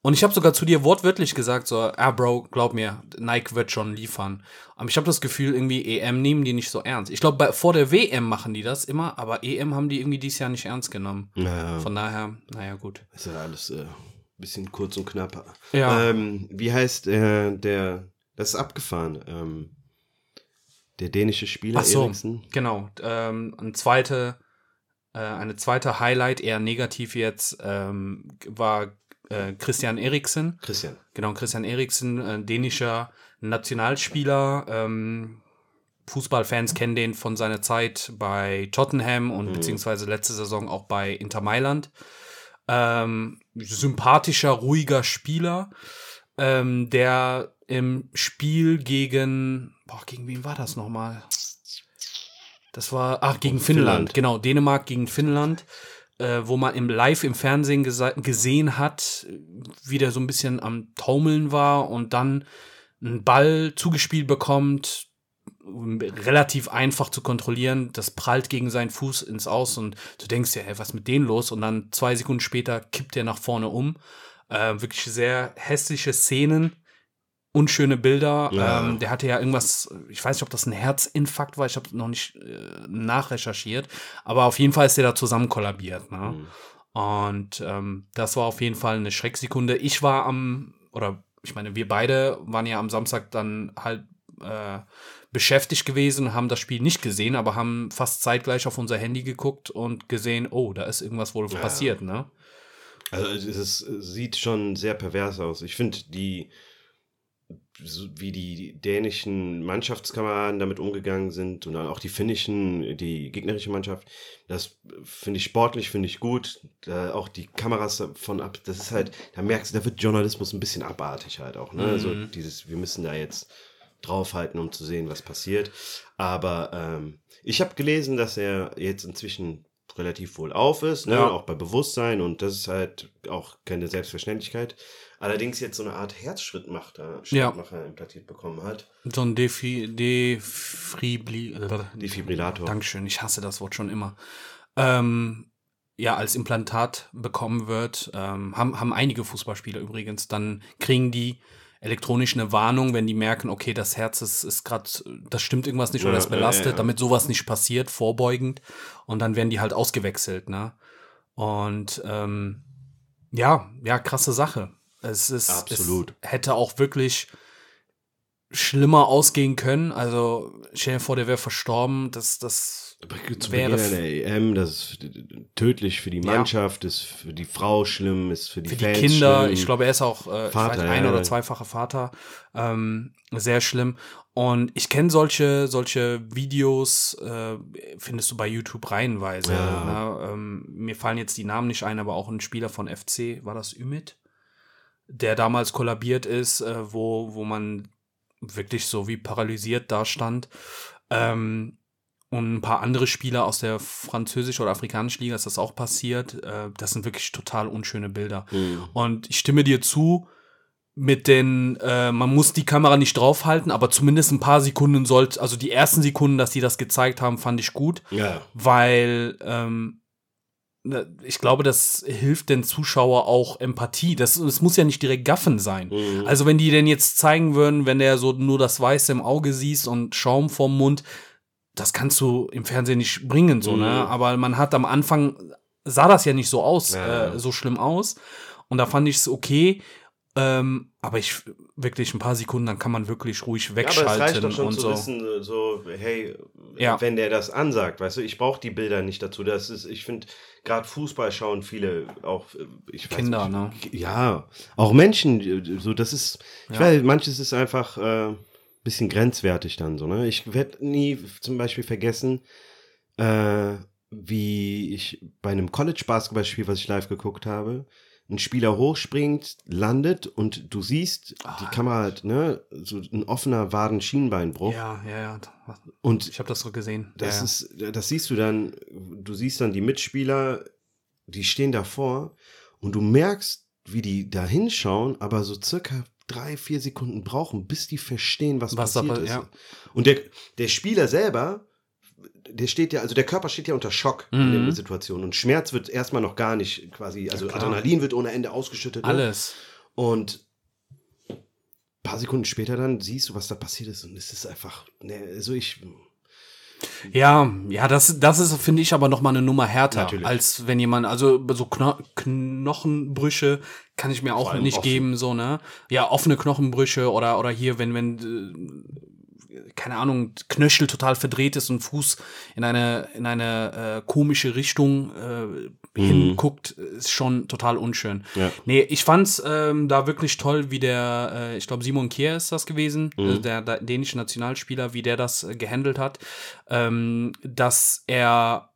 Und ich habe sogar zu dir wortwörtlich gesagt, so, ah, Bro, glaub mir, Nike wird schon liefern. Aber ich habe das Gefühl, irgendwie EM nehmen die nicht so ernst. Ich glaube, vor der WM machen die das immer, aber EM haben die irgendwie dieses Jahr nicht ernst genommen. Naja, Von daher, naja, gut. ist ja alles äh, bisschen kurz und knapp. Ja. Ähm, wie heißt äh, der, das ist abgefahren, ähm, der dänische Spieler Ach so, Eriksen? genau. Ähm, ein zweite, äh, eine zweite Highlight, eher negativ jetzt, ähm, war äh, Christian Eriksen. Christian. Genau, Christian Eriksen, äh, dänischer Nationalspieler. Ähm, Fußballfans kennen den von seiner Zeit bei Tottenham und beziehungsweise letzte Saison auch bei Inter Mailand. Ähm, sympathischer, ruhiger Spieler, ähm, der im Spiel gegen, boah, gegen wen war das nochmal? Das war, ach, gegen Finnland. Finnland. genau, Dänemark gegen Finnland, äh, wo man im Live im Fernsehen gesehen hat, wie der so ein bisschen am Taumeln war und dann einen Ball zugespielt bekommt, relativ einfach zu kontrollieren. Das prallt gegen seinen Fuß ins Aus und du denkst ja, hey, was ist mit denen los? Und dann zwei Sekunden später kippt er nach vorne um. Äh, wirklich sehr hässliche Szenen, unschöne Bilder. Ja. Ähm, der hatte ja irgendwas, ich weiß nicht, ob das ein Herzinfarkt war, ich habe noch nicht äh, nachrecherchiert, aber auf jeden Fall ist der da zusammen kollabiert. Ne? Und ähm, das war auf jeden Fall eine Schrecksekunde. Ich war am, oder ich meine, wir beide waren ja am Samstag dann halt äh, beschäftigt gewesen, haben das Spiel nicht gesehen, aber haben fast zeitgleich auf unser Handy geguckt und gesehen, oh, da ist irgendwas wohl passiert, ne? Also es ist, es sieht schon sehr pervers aus. Ich finde die, wie die dänischen Mannschaftskameraden damit umgegangen sind und dann auch die finnischen, die gegnerische Mannschaft, das finde ich sportlich, finde ich gut. Da auch die Kameras davon ab, das ist halt, da merkst du, da wird Journalismus ein bisschen abartig halt auch. Ne? Also dieses, wir müssen da jetzt draufhalten, um zu sehen, was passiert. Aber ähm, ich habe gelesen, dass er jetzt inzwischen relativ wohl auf ist, ne? Ja. auch bei Bewusstsein und das ist halt auch keine Selbstverständlichkeit. Allerdings jetzt so eine Art Herzschrittmacher Ja. Implantiert bekommen hat. So ein Defi, Defibri, Defibrillator. Dankeschön, ich hasse das Wort schon immer. Ähm, ja, als Implantat bekommen wird, ähm, haben, haben einige Fußballspieler übrigens, dann kriegen die elektronisch eine Warnung, wenn die merken, okay, das Herz ist, ist gerade, das stimmt irgendwas nicht oder ist belastet, ja, ja. damit sowas nicht passiert, vorbeugend. Und dann werden die halt ausgewechselt, ne? Und ähm, ja, ja, krasse Sache. Es ist Absolut. Es hätte auch wirklich schlimmer ausgehen können. Also stell dir vor, der wäre verstorben. Das, das Zu wäre Beginn einer EM, das ist tödlich für die Ja. Mannschaft, ist für die Frau schlimm, ist für die, für die Fans Kinder. schlimm. Ich glaube, er ist auch äh, Vater, weiß, ein ja, oder ja. zweifacher Vater. Ähm, sehr schlimm. Und ich kenne solche, solche Videos, äh, findest du bei YouTube reihenweise. Ja. Ne? Ähm, mir fallen jetzt die Namen nicht ein, aber auch ein Spieler von FC, war das Ümit? Der damals kollabiert ist, äh, wo, wo man wirklich so wie paralysiert dastand. Ähm, und ein paar andere Spieler aus der französischen oder afrikanischen Liga ist das auch passiert. Äh, das sind wirklich total unschöne Bilder. Mhm. Und ich stimme dir zu, mit den, äh, man muss die Kamera nicht draufhalten, aber zumindest ein paar Sekunden sollte, also die ersten Sekunden, dass die das gezeigt haben, fand ich gut, Ja, weil ähm, ich glaube, das hilft den Zuschauer auch Empathie. Das, es muss ja nicht direkt Gaffen sein. Mhm. Also wenn die denn jetzt zeigen würden, wenn der so nur das Weiße im Auge siehst und Schaum vorm Mund, das kannst du im Fernsehen nicht bringen, so, Mhm. ne? Aber man hat am Anfang, sah das ja nicht so aus, Ja. äh, so schlimm aus. Und da fand ich es okay. Ähm, aber ich wirklich ein paar Sekunden, dann kann man wirklich ruhig Ja, aber es reicht wegschalten doch schon und zu so. wissen, so, hey, Ja. wenn der das ansagt, weißt du, ich brauche die Bilder nicht dazu. Das ist, ich finde, gerade Fußball schauen viele auch, äh, ich weiß Kinder, nicht, ne? Ja, auch Menschen, äh, so, das ist, ich Ja. weiß, manches ist einfach äh, bisschen grenzwertig dann so, ne? Ich werde nie zum Beispiel vergessen, äh, wie ich bei einem College-Basketballspiel, was ich live geguckt habe, ein Spieler hochspringt, landet und du siehst, die Kamera hat, ne, so ein offener Wadenschienbeinbruch. Ja, ja, ja. Und Ich habe das so gesehen. das ja, ist, das siehst du dann, du siehst dann die Mitspieler, die stehen davor und du merkst, wie die da hinschauen, aber so circa drei, vier Sekunden brauchen, bis die verstehen, was, Was passiert pa- ist. ja. Und der, der Spieler selber, der steht ja, also der Körper steht ja unter Schock in Mhm. der Situation. Und Schmerz wird erstmal noch gar nicht quasi, also klar. Adrenalin wird ohne Ende ausgeschüttet. ne? Alles. Und ein paar Sekunden später dann siehst du, was da passiert ist. Und es ist einfach, ne, also ich, Ja, ja, das, das ist, finde ich, aber noch mal eine Nummer härter, Natürlich. als wenn jemand, also so Kno Knochenbrüche kann ich mir auch nicht offen. geben, so, ne? Ja, offene Knochenbrüche oder, oder hier, wenn, wenn, äh, keine Ahnung, Knöchel total verdreht ist und Fuß in eine, in eine äh, komische Richtung äh, hinguckt, ist schon total unschön. Ja. Nee, ich fand's ähm, da wirklich toll, wie der, äh, ich glaube, Simon Kier ist das gewesen, äh, der, der dänische Nationalspieler, wie der das äh, gehandelt hat, ähm, dass er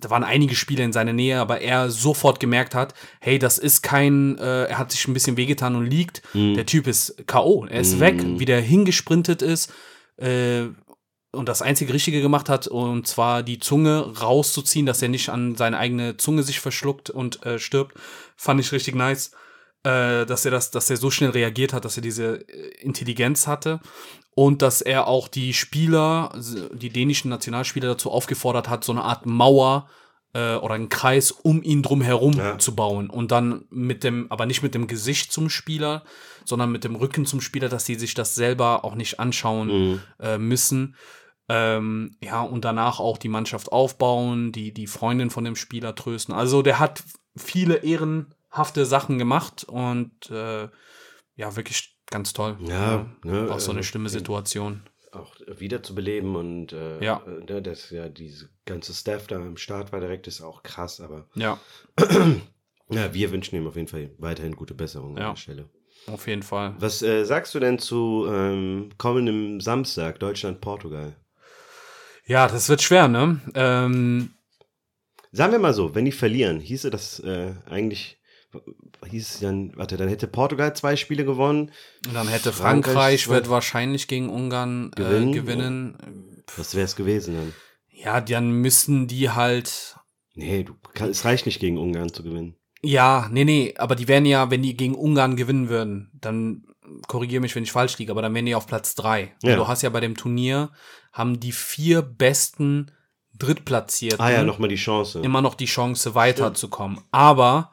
da waren einige Spieler in seiner Nähe, aber er sofort gemerkt hat, hey, das ist kein, äh, er hat sich ein bisschen wehgetan und liegt. Der Typ ist K.O., er ist weg, wie der hingesprintet ist äh, und das einzige Richtige gemacht hat, und zwar die Zunge rauszuziehen, dass er nicht an seine eigene Zunge sich verschluckt und äh, stirbt, fand ich richtig nice. Äh, dass er das, dass er so schnell reagiert hat, dass er diese äh, Intelligenz hatte und dass er auch die Spieler, die dänischen Nationalspieler dazu aufgefordert hat, so eine Art Mauer äh, oder einen Kreis um ihn drum herum Ja. zu bauen und dann mit dem, aber nicht mit dem Gesicht zum Spieler, sondern mit dem Rücken zum Spieler, dass sie sich das selber auch nicht anschauen Mhm. äh, müssen. Ähm, ja, und danach auch die Mannschaft aufbauen, die, die Freundin von dem Spieler trösten. Also der hat viele ehrenhafte Sachen gemacht und äh, ja, wirklich ganz toll. Ja, ne, Auch so eine äh, schlimme Situation. auch wiederzubeleben und äh, Ja. äh, ne, dass ja diese ganze Staff da im Start war direkt, ist auch krass, aber Ja, ja, wir wünschen ihm auf jeden Fall weiterhin gute Besserung Ja. an der Stelle. auf jeden Fall. Was äh, sagst du denn zu ähm, kommendem Samstag, Deutschland-Portugal? Ja, das wird schwer, ne? Ähm, Sagen wir mal so, wenn die verlieren, hieße das äh, eigentlich, hieß es dann, warte, dann hätte Portugal zwei Spiele gewonnen. und dann hätte Frankreich Frankreich, wird wahrscheinlich gegen Ungarn gewinnen. Äh, gewinnen. Was wäre es gewesen dann? Ja, dann müssen die halt Nee, du, kann, es reicht nicht gegen Ungarn zu gewinnen. Ja, nee, nee, aber die wären ja, wenn die gegen Ungarn gewinnen würden, dann korrigiere mich, wenn ich falsch liege, aber dann wären die auf Platz drei. Ja. Du hast ja bei dem Turnier, haben die vier besten Drittplatzierten Ah ja, nochmal die Chance. immer noch die Chance, weiterzukommen. Aber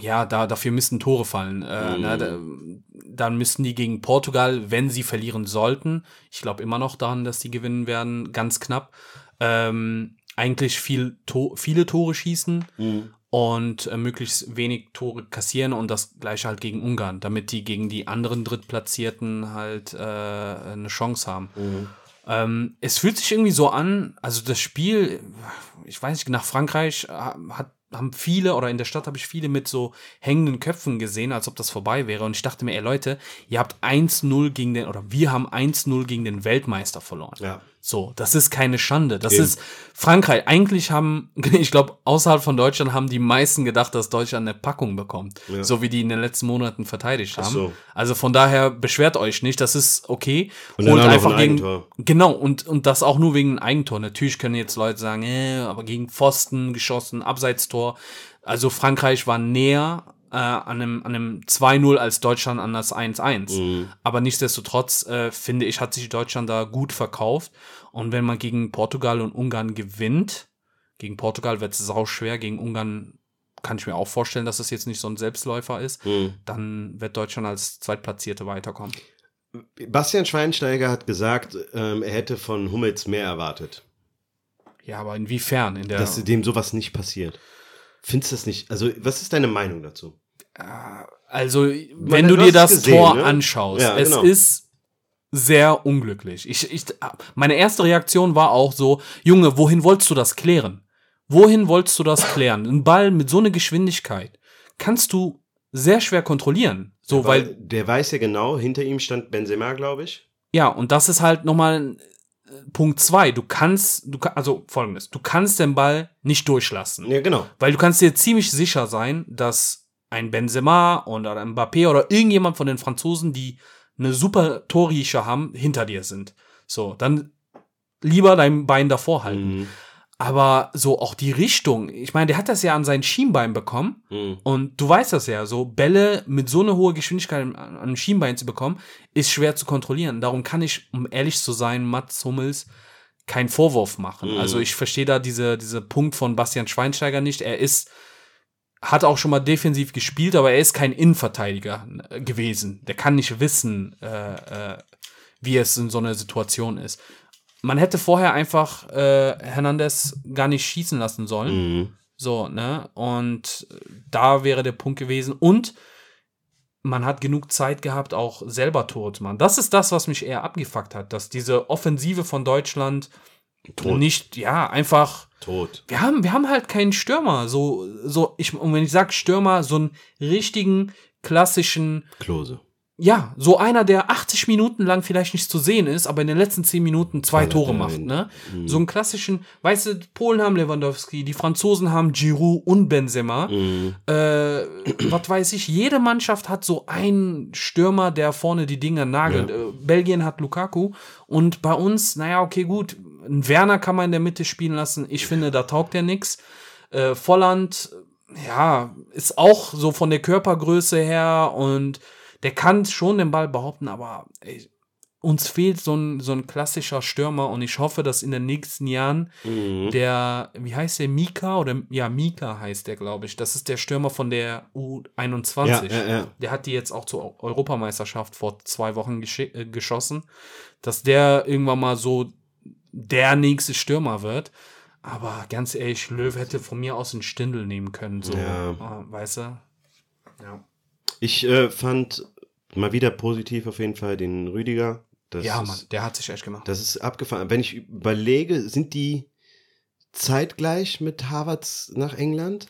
ja, da, dafür müssten Tore fallen. Äh, Mhm. ne, da, dann müssten die gegen Portugal, wenn sie verlieren sollten, ich glaube immer noch daran, dass die gewinnen werden, ganz knapp, ähm, eigentlich viel to viele Tore schießen Mhm. und äh, möglichst wenig Tore kassieren und das gleiche halt gegen Ungarn, damit die gegen die anderen Drittplatzierten halt äh, eine Chance haben. Mhm. Ähm, es fühlt sich irgendwie so an, also das Spiel, ich weiß nicht, nach Frankreich äh, hat, haben viele oder in der Stadt habe ich viele mit so hängenden Köpfen gesehen, als ob das vorbei wäre. Und ich dachte mir, ey Leute, ihr habt 1-0 gegen den, oder wir haben 1-0 gegen den Weltmeister verloren. Ja. So, das ist keine Schande. Das Eben. ist Frankreich. Eigentlich haben, ich glaube, außerhalb von Deutschland haben die meisten gedacht, dass Deutschland eine Packung bekommt. Ja. So wie die in den letzten Monaten verteidigt Ach haben. so. Also von daher beschwert euch nicht, das ist okay. Und auch noch ein gegen. Genau, und, und das auch nur wegen einem Eigentor. Natürlich können jetzt Leute sagen, äh, aber gegen Pfosten geschossen, Abseitstor. Also Frankreich war näher äh, an einem, an einem 2-0 als Deutschland an das 1-1. Mhm. Aber nichtsdestotrotz, äh, finde ich, hat sich Deutschland da gut verkauft. Und wenn man gegen Portugal und Ungarn gewinnt, gegen Portugal wird es sau schwer, gegen Ungarn kann ich mir auch vorstellen, dass es jetzt nicht so ein Selbstläufer ist, Mhm. dann wird Deutschland als Zweitplatzierte weiterkommen. Bastian Schweinsteiger hat gesagt, ähm, er hätte von Hummels mehr erwartet. Ja, aber inwiefern? In der, Dass dem sowas nicht passiert. Findest du das nicht? Also, was ist deine Meinung dazu? Also, Man- wenn du du dir das gesehen, Tor ne? anschaust, Ja, es genau. ist sehr unglücklich. Ich, ich, meine erste Reaktion war auch so, Junge, wohin wolltest du das klären? Wohin wolltest du das klären? Ein Ball mit so einer Geschwindigkeit kannst du sehr schwer kontrollieren. So, weil, der weiß ja genau, hinter ihm stand Benzema, glaube ich. ja, und das ist halt nochmal äh, Punkt zwei. Du kannst, du also folgendes, du kannst den Ball nicht durchlassen. Ja, genau. Weil du kannst dir ziemlich sicher sein, dass ein Benzema oder ein Mbappé oder irgendjemand von den Franzosen, die eine super Torriecher haben, hinter dir sind. So, dann lieber dein Bein davor halten. Mhm. Aber so auch die Richtung. Ich meine, der hat das ja an sein Schienbein bekommen. Mhm. Und du weißt das ja, so Bälle mit so einer hohen Geschwindigkeit an einem Schienbein zu bekommen, ist schwer zu kontrollieren. Darum kann ich, um ehrlich zu sein, Mats Hummels keinen Vorwurf machen. Mhm. Also ich verstehe da diese, diese Punkt von Bastian Schweinsteiger nicht. Er ist, hat auch schon mal defensiv gespielt, aber er ist kein Innenverteidiger äh, gewesen. Der kann nicht wissen, äh, äh, wie es in so einer Situation ist. Man hätte vorher einfach äh, Hernandez gar nicht schießen lassen sollen. Mhm. So, ne? Und da wäre der Punkt gewesen. Und man hat genug Zeit gehabt, auch selber Tore zu machen. Das ist das, was mich eher abgefuckt hat, dass diese Offensive von Deutschland Tot. nicht, ja, einfach. Tot. Wir haben, wir haben halt keinen Stürmer. So, so, ich, und wenn ich sage Stürmer, so einen richtigen, klassischen, Klose. Ja, so einer, der 80 Minuten lang vielleicht nicht zu sehen ist, aber in den letzten 10 Minuten zwei Weil er Tore macht, ne? Mhm. So einen klassischen, weißt du, Polen haben Lewandowski, die Franzosen haben Giroud und Benzema. Mhm. Äh, was weiß ich, jede Mannschaft hat so einen Stürmer, der vorne die Dinger nagelt. Ja. Äh, Belgien hat Lukaku und bei uns, naja, okay, gut, ein Werner kann man in der Mitte spielen lassen. Ich finde, da taugt er nix. Äh, Volland, ja, ist auch so von der Körpergröße her und der kann schon den Ball behaupten, aber ey, uns fehlt so ein, so ein klassischer Stürmer und ich hoffe, dass in den nächsten Jahren Mhm. der, wie heißt der, Mika oder ja, Mika heißt der, glaube ich. Das ist der Stürmer von der U21. Ja, ja, ja. Der hat die jetzt auch zur Europameisterschaft vor zwei Wochen äh, geschossen, dass der irgendwann mal so der nächste Stürmer wird. Aber ganz ehrlich, Löw hätte von mir aus einen Stindel nehmen können, so, äh, weißt du? Ja. Ich äh, fand mal wieder positiv auf jeden Fall den Rüdiger. Das ja, ist, Mann, der hat sich echt gemacht. Das ist abgefahren. Wenn ich überlege, sind die zeitgleich mit Harvards nach England?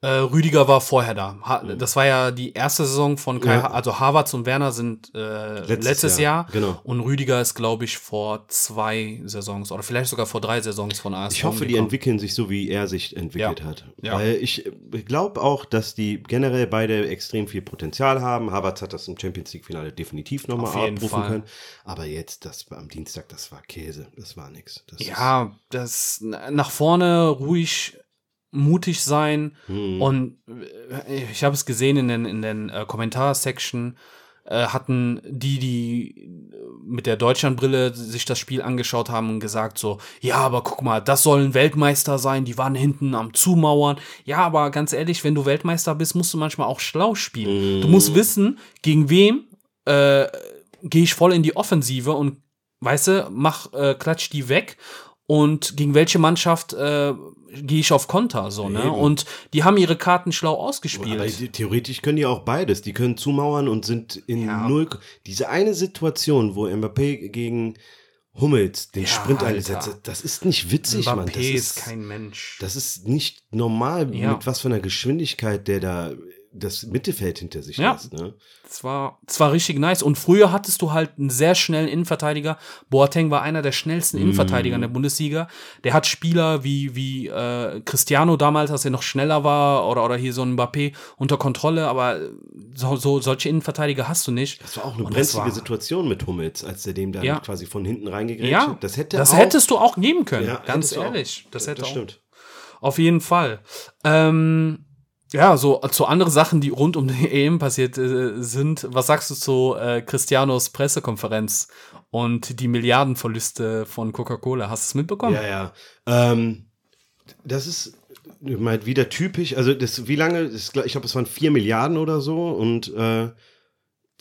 Äh, Rüdiger war vorher da. Ha das war ja die erste Saison von Kai, Ja. Also Havertz und Werner sind äh, letztes, Jahr. Genau. Und Rüdiger ist, glaube ich, vor zwei Saisons oder vielleicht sogar vor drei Saisons von AS Ich hoffe, die gekommen. entwickeln sich so, wie er sich entwickelt Ja. hat. Ja. Weil ich glaube auch, dass die generell beide extrem viel Potenzial haben. Havertz hat das im Champions League-Finale definitiv nochmal abrufen Fall. können. Aber jetzt, das war am Dienstag, das war Käse. Das war nix. Das Ja, das nach vorne ruhig, mutig sein. Ist, hm, Und äh, ich habe es gesehen in den, in den äh, Kommentarsection, äh, hatten die, die mit der Deutschlandbrille sich das Spiel angeschaut haben und gesagt so, ja, aber guck mal, das sollen Weltmeister sein, die waren hinten am Zumauern. Ja, aber ganz ehrlich, wenn du Weltmeister bist, musst du manchmal auch schlau spielen. Du musst wissen, gegen wem äh, gehe ich voll in die Offensive und weißt du, mach, äh, klatsch die weg und gegen welche Mannschaft äh, gehe ich auf Konter so, ne? Eben. Und die haben ihre Karten schlau Aber ausgespielt. die- theoretisch können die auch beides. Die können zumauern und sind in Ja. null. Diese eine Situation, wo Mbappé gegen Hummels den Ja, Sprint einsetzt, das ist nicht witzig, Mann. Das Mbappé ist ist, kein Mensch. das ist nicht normal, Ja. mit was für einer Geschwindigkeit der da das Mittelfeld hinter sich Ja. lässt. Ne? Das war, das war richtig nice. Und früher hattest du halt einen sehr schnellen Innenverteidiger. Boateng war einer der schnellsten Innenverteidiger in der Bundesliga. Der hat Spieler wie, wie äh, Cristiano damals, als er noch schneller war, oder, oder hier so ein Mbappé unter Kontrolle. Aber so, so, solche Innenverteidiger hast du nicht. Das war auch eine Und brenzlige war- Situation mit Hummels, als der dem dann Ja. quasi von hinten reingegrätscht Ja, hat. Das hätte das auch, hättest du auch geben können. Ja, ganz auch. ehrlich. Das hätte das auch. stimmt. Auf jeden Fall. Ähm, ja, so zu andere Sachen, die rund um die EM passiert äh, sind. Was sagst du zu äh, Cristianos Pressekonferenz und die Milliardenverluste von Coca-Cola? Hast du es mitbekommen? Ja, ja. Ähm, das ist mal wieder typisch. Also, das, wie lange? Das, ich glaube, es waren 4 Milliarden oder so. Und äh,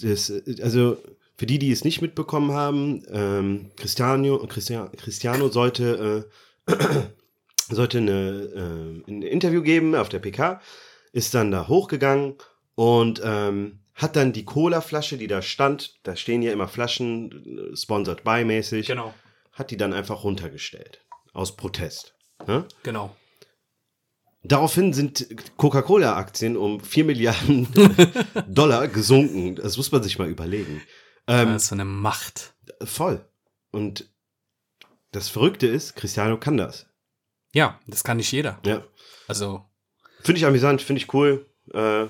das, also für die, die es nicht mitbekommen haben, ähm, Cristiano, Cristiano, Cristiano sollte, äh, sollte eine, äh, ein Interview geben auf der PK, ist dann da hochgegangen und ähm, hat dann die Cola-Flasche, die da stand, da stehen ja immer Flaschen, äh, sponsored by mäßig, Genau, hat die dann einfach runtergestellt. Aus Protest. Ne? genau. Daraufhin sind Coca-Cola-Aktien um 4 Milliarden Dollar gesunken. Das muss man sich mal überlegen. Ähm, das ist so eine Macht. voll. Und das Verrückte ist, Cristiano kann das. Ja, das kann nicht jeder. Ja. Also, Finde ich amüsant, finde ich cool. Äh,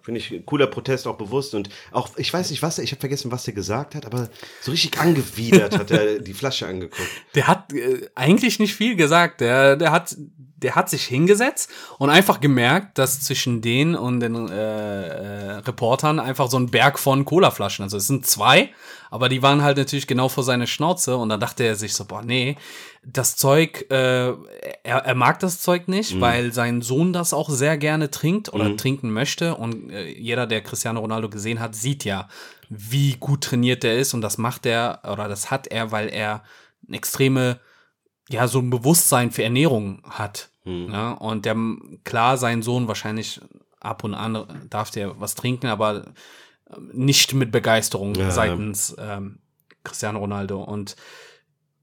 Finde ich cooler Protest, auch bewusst. Und auch, ich weiß nicht, was er, ich habe vergessen, was er gesagt hat, aber so richtig angewidert hat er die Flasche angeguckt. Der hat äh, eigentlich nicht viel gesagt. Der, der hat der hat sich hingesetzt und einfach gemerkt, dass zwischen denen und den äh, äh, Reportern einfach so ein Berg von Colaflaschen, also es sind zwei, aber die waren halt natürlich genau vor seiner Schnauze und dann dachte er sich so, boah, nee, das Zeug, äh, er, er mag das Zeug nicht, Mhm. weil sein Sohn das auch sehr gerne trinkt oder trinken möchte und äh, jeder, der Cristiano Ronaldo gesehen hat, sieht ja, wie gut trainiert er ist und das macht er oder das hat er, weil er eine extreme ja, so ein Bewusstsein für Ernährung hat. Hm. Ja, und der, klar, sein Sohn wahrscheinlich ab und an darf der was trinken, aber ähm, nicht mit Begeisterung ja. seitens ähm, Cristiano Ronaldo. Und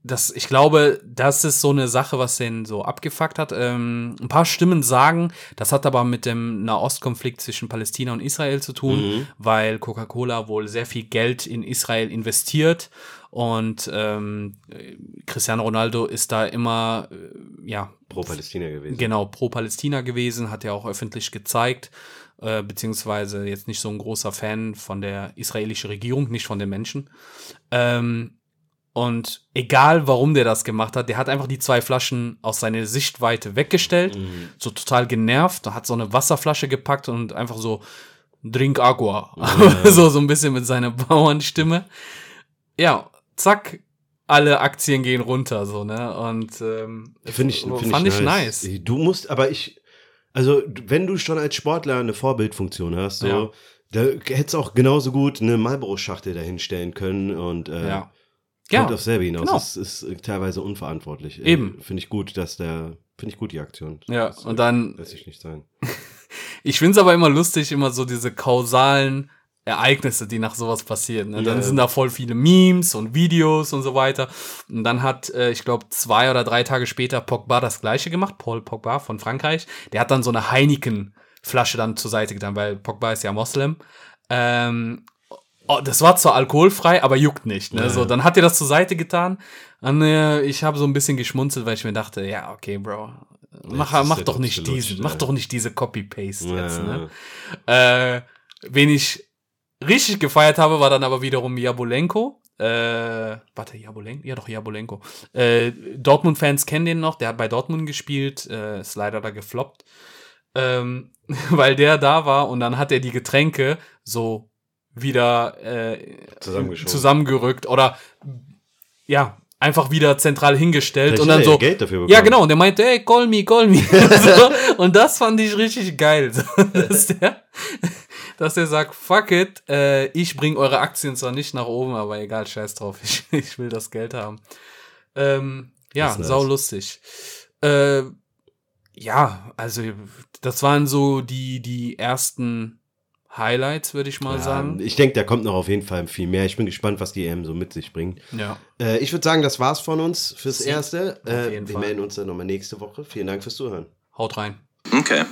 das, ich glaube, das ist so eine Sache, was den so abgefuckt hat. Ähm, ein paar Stimmen sagen, das hat aber mit dem Nahostkonflikt zwischen Palästina und Israel zu tun, Mhm. weil Coca-Cola wohl sehr viel Geld in Israel investiert und ähm, äh, Cristiano Ronaldo ist da immer, äh, ja, Pro Palästina gewesen. genau, pro Palästina gewesen, hat ja auch öffentlich gezeigt, äh, beziehungsweise jetzt nicht so ein großer Fan von der israelischen Regierung, nicht von den Menschen. Ähm, und egal, warum der das gemacht hat, der hat einfach die zwei Flaschen aus seiner Sichtweite weggestellt, Mhm. so total genervt, hat so eine Wasserflasche gepackt und einfach so, drink agua. so, so ein bisschen mit seiner Bauernstimme. Ja, zack, alle Aktien gehen runter, so, ne? Und ähm, Finde ich, find fand ich ich nice. Du musst, aber ich, also wenn du schon als Sportler eine Vorbildfunktion hast, so, Ja. da hättest du auch genauso gut eine Marlboro-Schachtel dahinstellen können und äh, Ja. Kommt Ja, auf selber hinaus. genau. Das ist äh, teilweise unverantwortlich. Äh, Eben. Finde ich gut, dass der, finde ich gut die Aktion. ja, Das, und äh, dann, Lässt sich nicht sein. ich find's aber immer lustig, immer so diese kausalen Ereignisse, die nach sowas passieren. Ne? Dann Ja. sind da voll viele Memes und Videos und so weiter. Und dann hat, äh, ich glaube, zwei oder drei Tage später Pogba das gleiche gemacht, Paul Pogba von Frankreich. Der hat dann so eine Heineken-Flasche dann zur Seite getan, weil Pogba ist ja Moslem. Ähm, oh, das war zwar alkoholfrei, aber juckt nicht. Ne? Ja. So, dann hat er das zur Seite getan. Und äh, ich habe so ein bisschen geschmunzelt, weil ich mir dachte, ja, okay, Bro, mach, Jetzt mach doch nicht absolut, diesen, mach ja. doch nicht diese Copy-Paste jetzt. Ja. Ne? Äh, wen ich richtig gefeiert habe, war dann aber wiederum Jabolenko. Äh, warte, Jabolenko? Ja, doch, Jabolenko. Äh, Dortmund-Fans kennen den noch, der hat bei Dortmund gespielt, äh, ist leider da gefloppt. Ähm, weil der da war und dann hat er die Getränke so wieder äh, zusammengerückt oder ja, einfach wieder zentral hingestellt Vielleicht und dann so. ja Geld dafür bekommen. Ja, genau. Und der meinte, ey, call me, call me. so, und das fand ich richtig geil. Dass, der, dass der sagt, fuck it, äh, ich bring eure Aktien zwar nicht nach oben, aber egal, scheiß drauf. Ich, ich will das Geld haben. Ähm, ja, nice. sau lustig. Äh, ja, also das waren so die, die ersten Highlights, würde ich mal Ja, sagen. ich denke, da kommt noch auf jeden Fall viel mehr. Ich bin gespannt, was die EM so mit sich bringt. Ja. Äh, ich würde sagen, das war's von uns fürs Sie- Erste. Äh, wir Fall. melden uns dann nochmal nächste Woche. Vielen Dank fürs Zuhören. Haut rein. Okay.